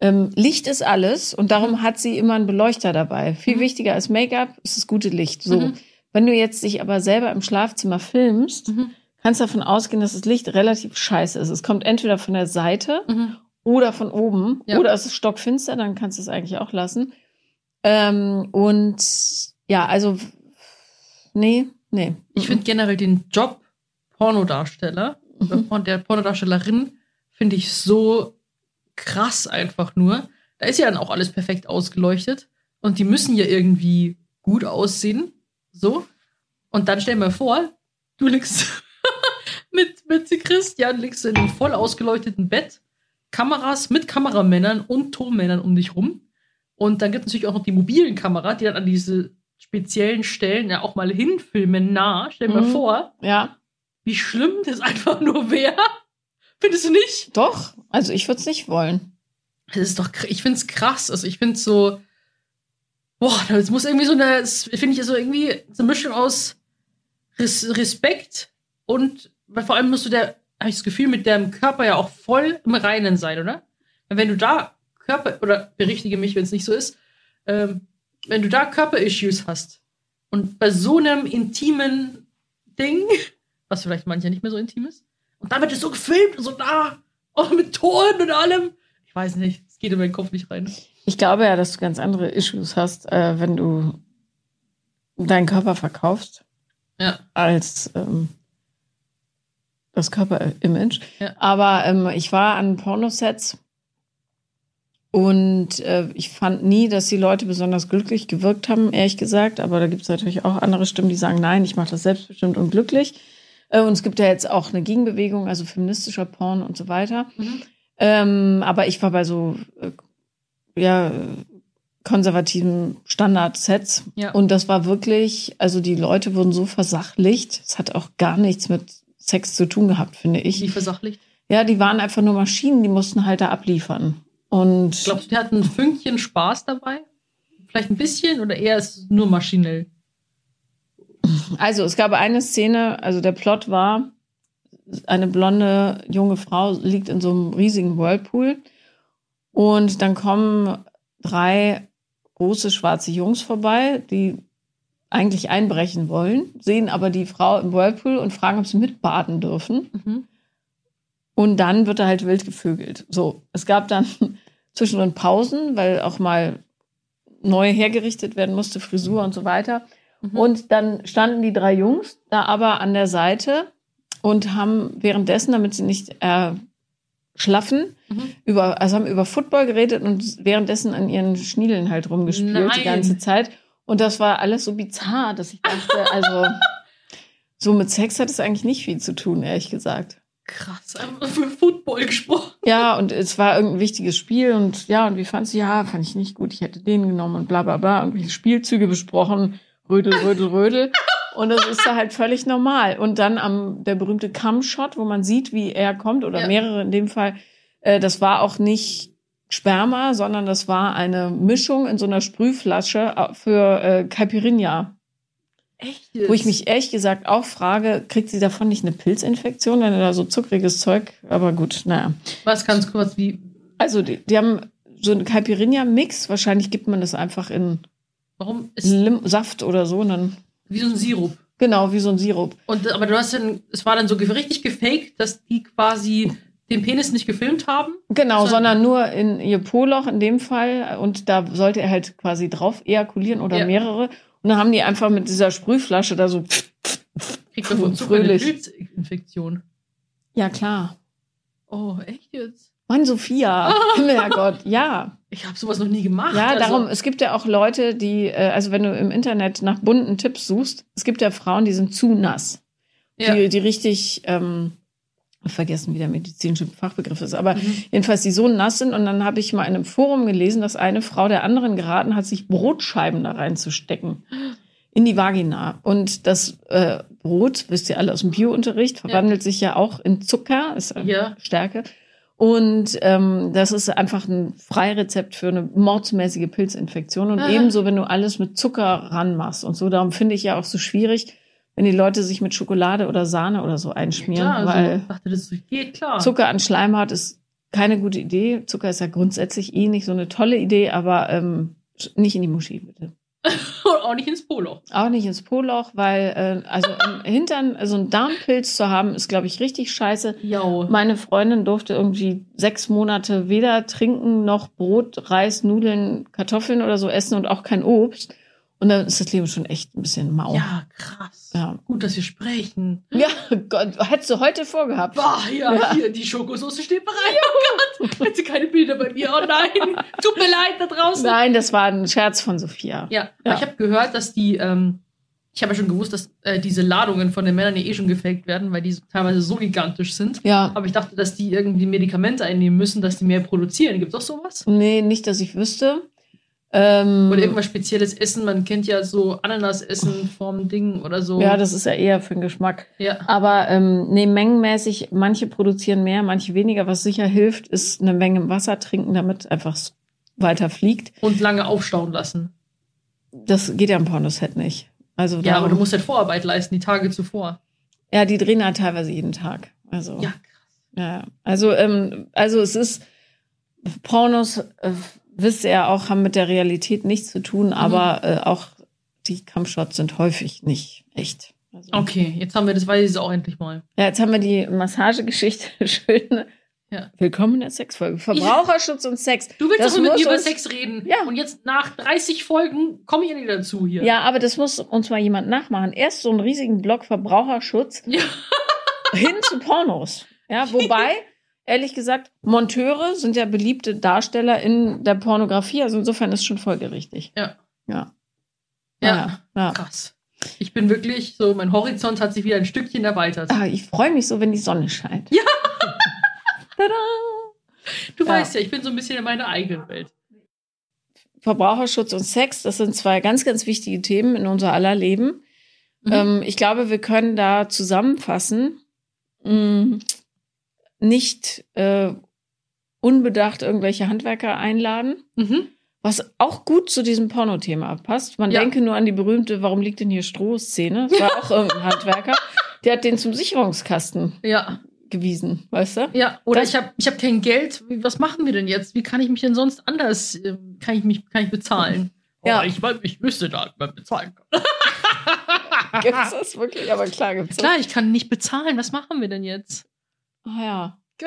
S1: ähm, Licht ist alles und darum hat sie immer einen Beleuchter dabei. Viel
S2: Mhm.
S1: wichtiger als Make-up ist das gute Licht. So.
S2: Mhm.
S1: Wenn du jetzt dich aber selber im Schlafzimmer filmst,
S2: Mhm.
S1: kannst davon ausgehen, dass das Licht relativ scheiße ist. Es kommt entweder von der Seite
S2: Mhm.
S1: oder von oben
S2: Ja.
S1: oder es ist stockfinster, dann kannst du es eigentlich auch lassen. Ähm, und ja, also nee, nee.
S2: Ich finde generell den Job Pornodarsteller
S1: Mhm.
S2: von der Pornodarstellerin finde ich so krass einfach nur. Da ist ja dann auch alles perfekt ausgeleuchtet und die müssen ja irgendwie gut aussehen. So. Und dann stell mir vor, du liegst [laughs] mit, mit Christian, liegst in einem voll ausgeleuchteten Bett, Kameras mit Kameramännern und Tonmännern um dich rum. Und dann gibt es natürlich auch noch die mobilen Kamera, die dann an diese speziellen Stellen ja auch mal hinfilmen nah. Stell dir
S1: Mhm.
S2: vor,
S1: Ja,
S2: wie schlimm das [laughs] einfach nur wäre. Findest du nicht?
S1: doch. Also ich würde es nicht wollen.
S2: Das ist doch, ich finde es krass. Also ich finde es so, boah, das muss irgendwie so eine, finde ich so irgendwie so eine Mischung aus Res Respekt und weil vor allem musst du der, habe ich das Gefühl, mit deinem Körper ja auch voll im Reinen sein, oder? Weil wenn du da Körper, oder berichtige mich, wenn es nicht so ist, ähm, wenn du da Körperissues hast und bei so einem intimen Ding, [laughs] was vielleicht manche nicht mehr so intim ist, und dann wird es so gefilmt und so da, auch mit Ton und allem. Ich weiß nicht, es geht in meinen Kopf nicht rein.
S1: Ich glaube ja, dass du ganz andere Issues hast, äh, wenn du deinen Körper verkaufst,
S2: Ja.
S1: als ähm, das Körperimage.
S2: Ja.
S1: Aber ähm, ich war an Pornosets und äh, ich fand nie, dass die Leute besonders glücklich gewirkt haben, ehrlich gesagt. Aber da gibt es natürlich auch andere Stimmen, die sagen, nein, ich mache das selbstbestimmt und glücklich. Äh, und es gibt ja jetzt auch eine Gegenbewegung, also feministischer Porn und so weiter.
S2: Mhm.
S1: Ähm, aber ich war bei so äh, ja, konservativen Standardsets.
S2: Ja.
S1: Und das war wirklich, also die Leute wurden so versachlicht. Es hat auch gar nichts mit Sex zu tun gehabt, finde
S2: Wie
S1: ich.
S2: versachlicht.
S1: Ja, die waren einfach nur Maschinen, die mussten halt da abliefern. Und
S2: Glaubst du, der hat ein Fünkchen Spaß dabei? Vielleicht ein bisschen oder eher ist es nur maschinell?
S1: also es gab eine Szene, also der Plot war, eine blonde junge Frau liegt in so einem riesigen Whirlpool und dann kommen drei große schwarze Jungs vorbei, die eigentlich einbrechen wollen, sehen aber die Frau im Whirlpool und fragen, ob sie mitbaden dürfen.
S2: Mhm.
S1: Und dann wird er halt wild gevögelt. So, es gab dann [laughs] zwischendrin Pausen, weil auch mal neu hergerichtet werden musste, Frisur und so weiter.
S2: Mhm.
S1: Und dann standen die drei Jungs da aber an der Seite und haben währenddessen, damit sie nicht äh, schlaffen,
S2: Mhm.
S1: über, also haben über Football geredet und währenddessen an ihren Schniedeln halt rumgespielt
S2: Nein.
S1: die ganze Zeit. Und das war alles so bizarr, dass ich dachte, also [laughs] so mit Sex hat es eigentlich nicht viel zu tun, ehrlich gesagt.
S2: Krass, einfach für Football gesprochen.
S1: Ja, und es war irgendein wichtiges Spiel und ja, und wie fandst du? Ja, fand ich nicht gut. Ich hätte den genommen und bla bla bla. Irgendwelche Spielzüge besprochen. Rödel, rödel, rödel. [laughs] Und das ist da halt völlig normal. Und dann am der berühmte Cam-Shot, wo man sieht, wie er kommt, oder
S2: Ja.
S1: mehrere in dem Fall, äh, das war auch nicht Sperma, sondern das war eine Mischung in so einer Sprühflasche äh, für äh, Caipirinha.
S2: Echt?
S1: Wo ich mich ehrlich gesagt auch frage, kriegt sie davon nicht eine Pilzinfektion, wenn er da so zuckriges Zeug, aber gut, naja.
S2: Was ganz kurz, wie,
S1: Also die, die haben so einen Caipirinha-Mix. Wahrscheinlich gibt man das einfach in
S2: warum ist
S1: Lim Saft oder so. Dann,
S2: wie so ein Sirup?
S1: genau, wie so ein Sirup.
S2: Und, aber du hast dann, es war dann so richtig gefaked, dass die quasi den Penis nicht gefilmt haben.
S1: Genau,
S2: So-
S1: sondern nur in ihr Po-Loch in dem Fall. Und da sollte er halt quasi drauf ejakulieren oder
S2: Ja.
S1: mehrere. Und dann haben die einfach mit dieser Sprühflasche da so.
S2: Kriegt davon eine
S1: Fröhlich.
S2: Pilzinfektion.
S1: Ja, klar.
S2: Oh, echt jetzt?
S1: Mann, Sophia. Herrgott, ja.
S2: Ich habe sowas noch nie gemacht.
S1: Ja,
S2: also,
S1: darum, es gibt ja auch Leute, die, äh, also wenn du im Internet nach bunten Tipps suchst, es gibt ja Frauen, die sind zu nass.
S2: Ja.
S1: die, die richtig, ähm, vergessen, wie der medizinische Fachbegriff ist, aber
S2: Mhm.
S1: jedenfalls die so nass sind. Und dann habe ich mal in einem Forum gelesen, dass eine Frau der anderen geraten hat, sich Brotscheiben da reinzustecken. In die Vagina. Und das äh, Brot, wisst ihr alle aus dem Biounterricht, verwandelt sich ja auch in Zucker, ist äh,
S2: Ja.
S1: Stärke. Und ähm, das ist einfach ein Freirezept für eine mordsmäßige Pilzinfektion. Und
S2: Ah.
S1: ebenso, wenn du alles mit Zucker ranmachst und so. Darum finde ich ja auch so schwierig, wenn die Leute sich mit Schokolade oder Sahne oder so einschmieren,
S2: klar, also,
S1: weil
S2: ich dachte, das geht klar.
S1: Zucker an Schleimhaut ist keine gute Idee. Zucker ist ja grundsätzlich eh nicht so eine tolle Idee, aber ähm, nicht in die Muschi, bitte.
S2: Und [laughs] auch nicht ins Poloch.
S1: Auch nicht ins Poloch, weil äh, also im [laughs] Hintern, also einen Darmpilz zu haben, ist, glaube ich, richtig scheiße.
S2: Jo.
S1: Meine Freundin durfte irgendwie sechs Monate weder trinken noch Brot, Reis, Nudeln, Kartoffeln oder so essen und auch kein Obst. Und dann ist das Leben schon echt ein bisschen mau.
S2: Ja, krass.
S1: Ja.
S2: Gut, dass wir sprechen. [laughs]
S1: Ja, Gott, hättest du heute vorgehabt.
S2: Boah, ja,
S1: Ja.
S2: hier, die Schokosoße steht bereit. Oh Gott, hätte keine Bilder bei mir. Oh nein, [laughs] tut mir leid da draußen.
S1: Nein, das war ein Scherz von Sophia.
S2: Ja,
S1: Ja.
S2: aber ich habe gehört, dass die, ähm, ich habe ja schon gewusst, dass äh, diese Ladungen von den Männern ja eh schon gefaked werden, weil die teilweise so gigantisch sind.
S1: Ja.
S2: Aber ich dachte, dass die irgendwie Medikamente einnehmen müssen, dass die mehr produzieren. Gibt es auch sowas?
S1: Nee, nicht, dass ich wüsste. Ähm,
S2: Oder irgendwas spezielles Essen? Man kennt ja so Ananas-Essen vom Ding oder so.
S1: ja, das ist ja eher für den Geschmack.
S2: ja.
S1: Aber ähm, nee, mengenmäßig, manche produzieren mehr, manche weniger. Was sicher hilft, ist eine Menge Wasser trinken, damit einfach weiter fliegt.
S2: Und lange aufstauen lassen.
S1: Das geht ja im Pornoset nicht. Also
S2: Ja, aber du musst halt Vorarbeit leisten, die Tage zuvor.
S1: ja, die drehen halt teilweise jeden Tag. Also
S2: Ja,
S1: Ja, also, ähm, also es ist, Pornos, äh, wisst ihr ja auch, haben mit der Realität nichts zu
S2: Mhm.
S1: tun, aber äh, auch die Kampfshots sind häufig nicht echt. Also,
S2: Okay, jetzt haben wir das, weiß ich es auch endlich mal.
S1: Ja, jetzt haben wir die Massagegeschichte [laughs] schön.
S2: Ja.
S1: Willkommen in der Sexfolge. Verbraucherschutz und Sex.
S2: Du willst doch mit mir über Sex reden.
S1: Ja.
S2: Und jetzt nach 30 Folgen komme ich ja nicht dazu hier.
S1: Ja, aber das muss uns mal jemand nachmachen. Erst so einen riesigen Block Verbraucherschutz
S2: Ja.
S1: hin zu Pornos. Ja, wobei, [laughs] ehrlich gesagt, Monteure sind ja beliebte Darsteller in der Pornografie. Also insofern ist schon folgerichtig.
S2: Ja.
S1: Ja.
S2: Ja.
S1: ja.
S2: Krass. Ich bin wirklich so, mein Horizont hat sich wieder ein Stückchen erweitert.
S1: Ah, ich freue mich so, wenn die Sonne scheint.
S2: Ja. [laughs]
S1: Tada!
S2: Du
S1: Ja.
S2: weißt ja, ich bin so ein bisschen in meiner eigenen Welt.
S1: Verbraucherschutz und Sex, das sind zwei ganz, ganz wichtige Themen in unser aller Leben.
S2: Mhm.
S1: Ähm, ich glaube, wir können da zusammenfassen, mh, nicht äh, unbedacht irgendwelche Handwerker einladen,
S2: Mhm.
S1: was auch gut zu diesem Pornothema passt. Man
S2: Ja.
S1: denke nur an die berühmte Warum liegt denn hier Stroh-Szene? Das war [laughs] auch irgendein Handwerker. Der hat den zum Sicherungskasten
S2: Ja,
S1: gewiesen, weißt du?
S2: ja. Oder
S1: Das-
S2: ich habe ich hab kein Geld. Was machen wir denn jetzt? Wie kann ich mich denn sonst anders, ähm, kann ich mich, kann ich bezahlen?
S1: Ja.
S2: Oh, ich, ich wüsste da, bezahlen kann.
S1: Gibt's [laughs] das wirklich? Aber klar [laughs] gibt's das.
S2: Klar, ich kann nicht bezahlen. Was machen wir denn jetzt?
S1: Ah ja. [laughs]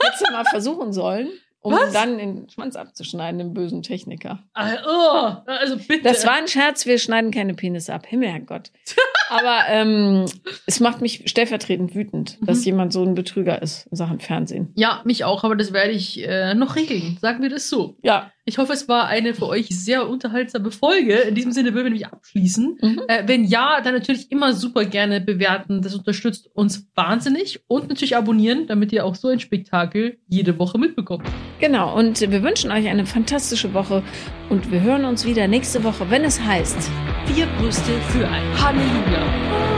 S1: Hättest du mal versuchen sollen, um
S2: Was?
S1: dann den Schwanz abzuschneiden, dem bösen Techniker.
S2: Ah, oh, also bitte.
S1: Das war ein Scherz, wir schneiden keine Penisse ab. Himmelherrgott. [laughs] Aber ähm, es macht mich stellvertretend wütend, dass
S2: Mhm.
S1: jemand so ein Betrüger ist in Sachen Fernsehen.
S2: ja, mich auch, aber das werde ich äh, noch regeln. Sagen wir das so.
S1: Ja.
S2: Ich hoffe, es war eine für euch sehr unterhaltsame Folge. In diesem Sinne würden wir nämlich abschließen.
S1: Mhm.
S2: Äh, wenn ja, dann natürlich immer super gerne bewerten. Das unterstützt uns wahnsinnig. Und natürlich abonnieren, damit ihr auch so ein Spektakel jede Woche mitbekommt.
S1: Genau. Und wir wünschen euch eine fantastische Woche und wir hören uns wieder nächste Woche, wenn es heißt.
S2: Vier Brüste für ein Halleluja.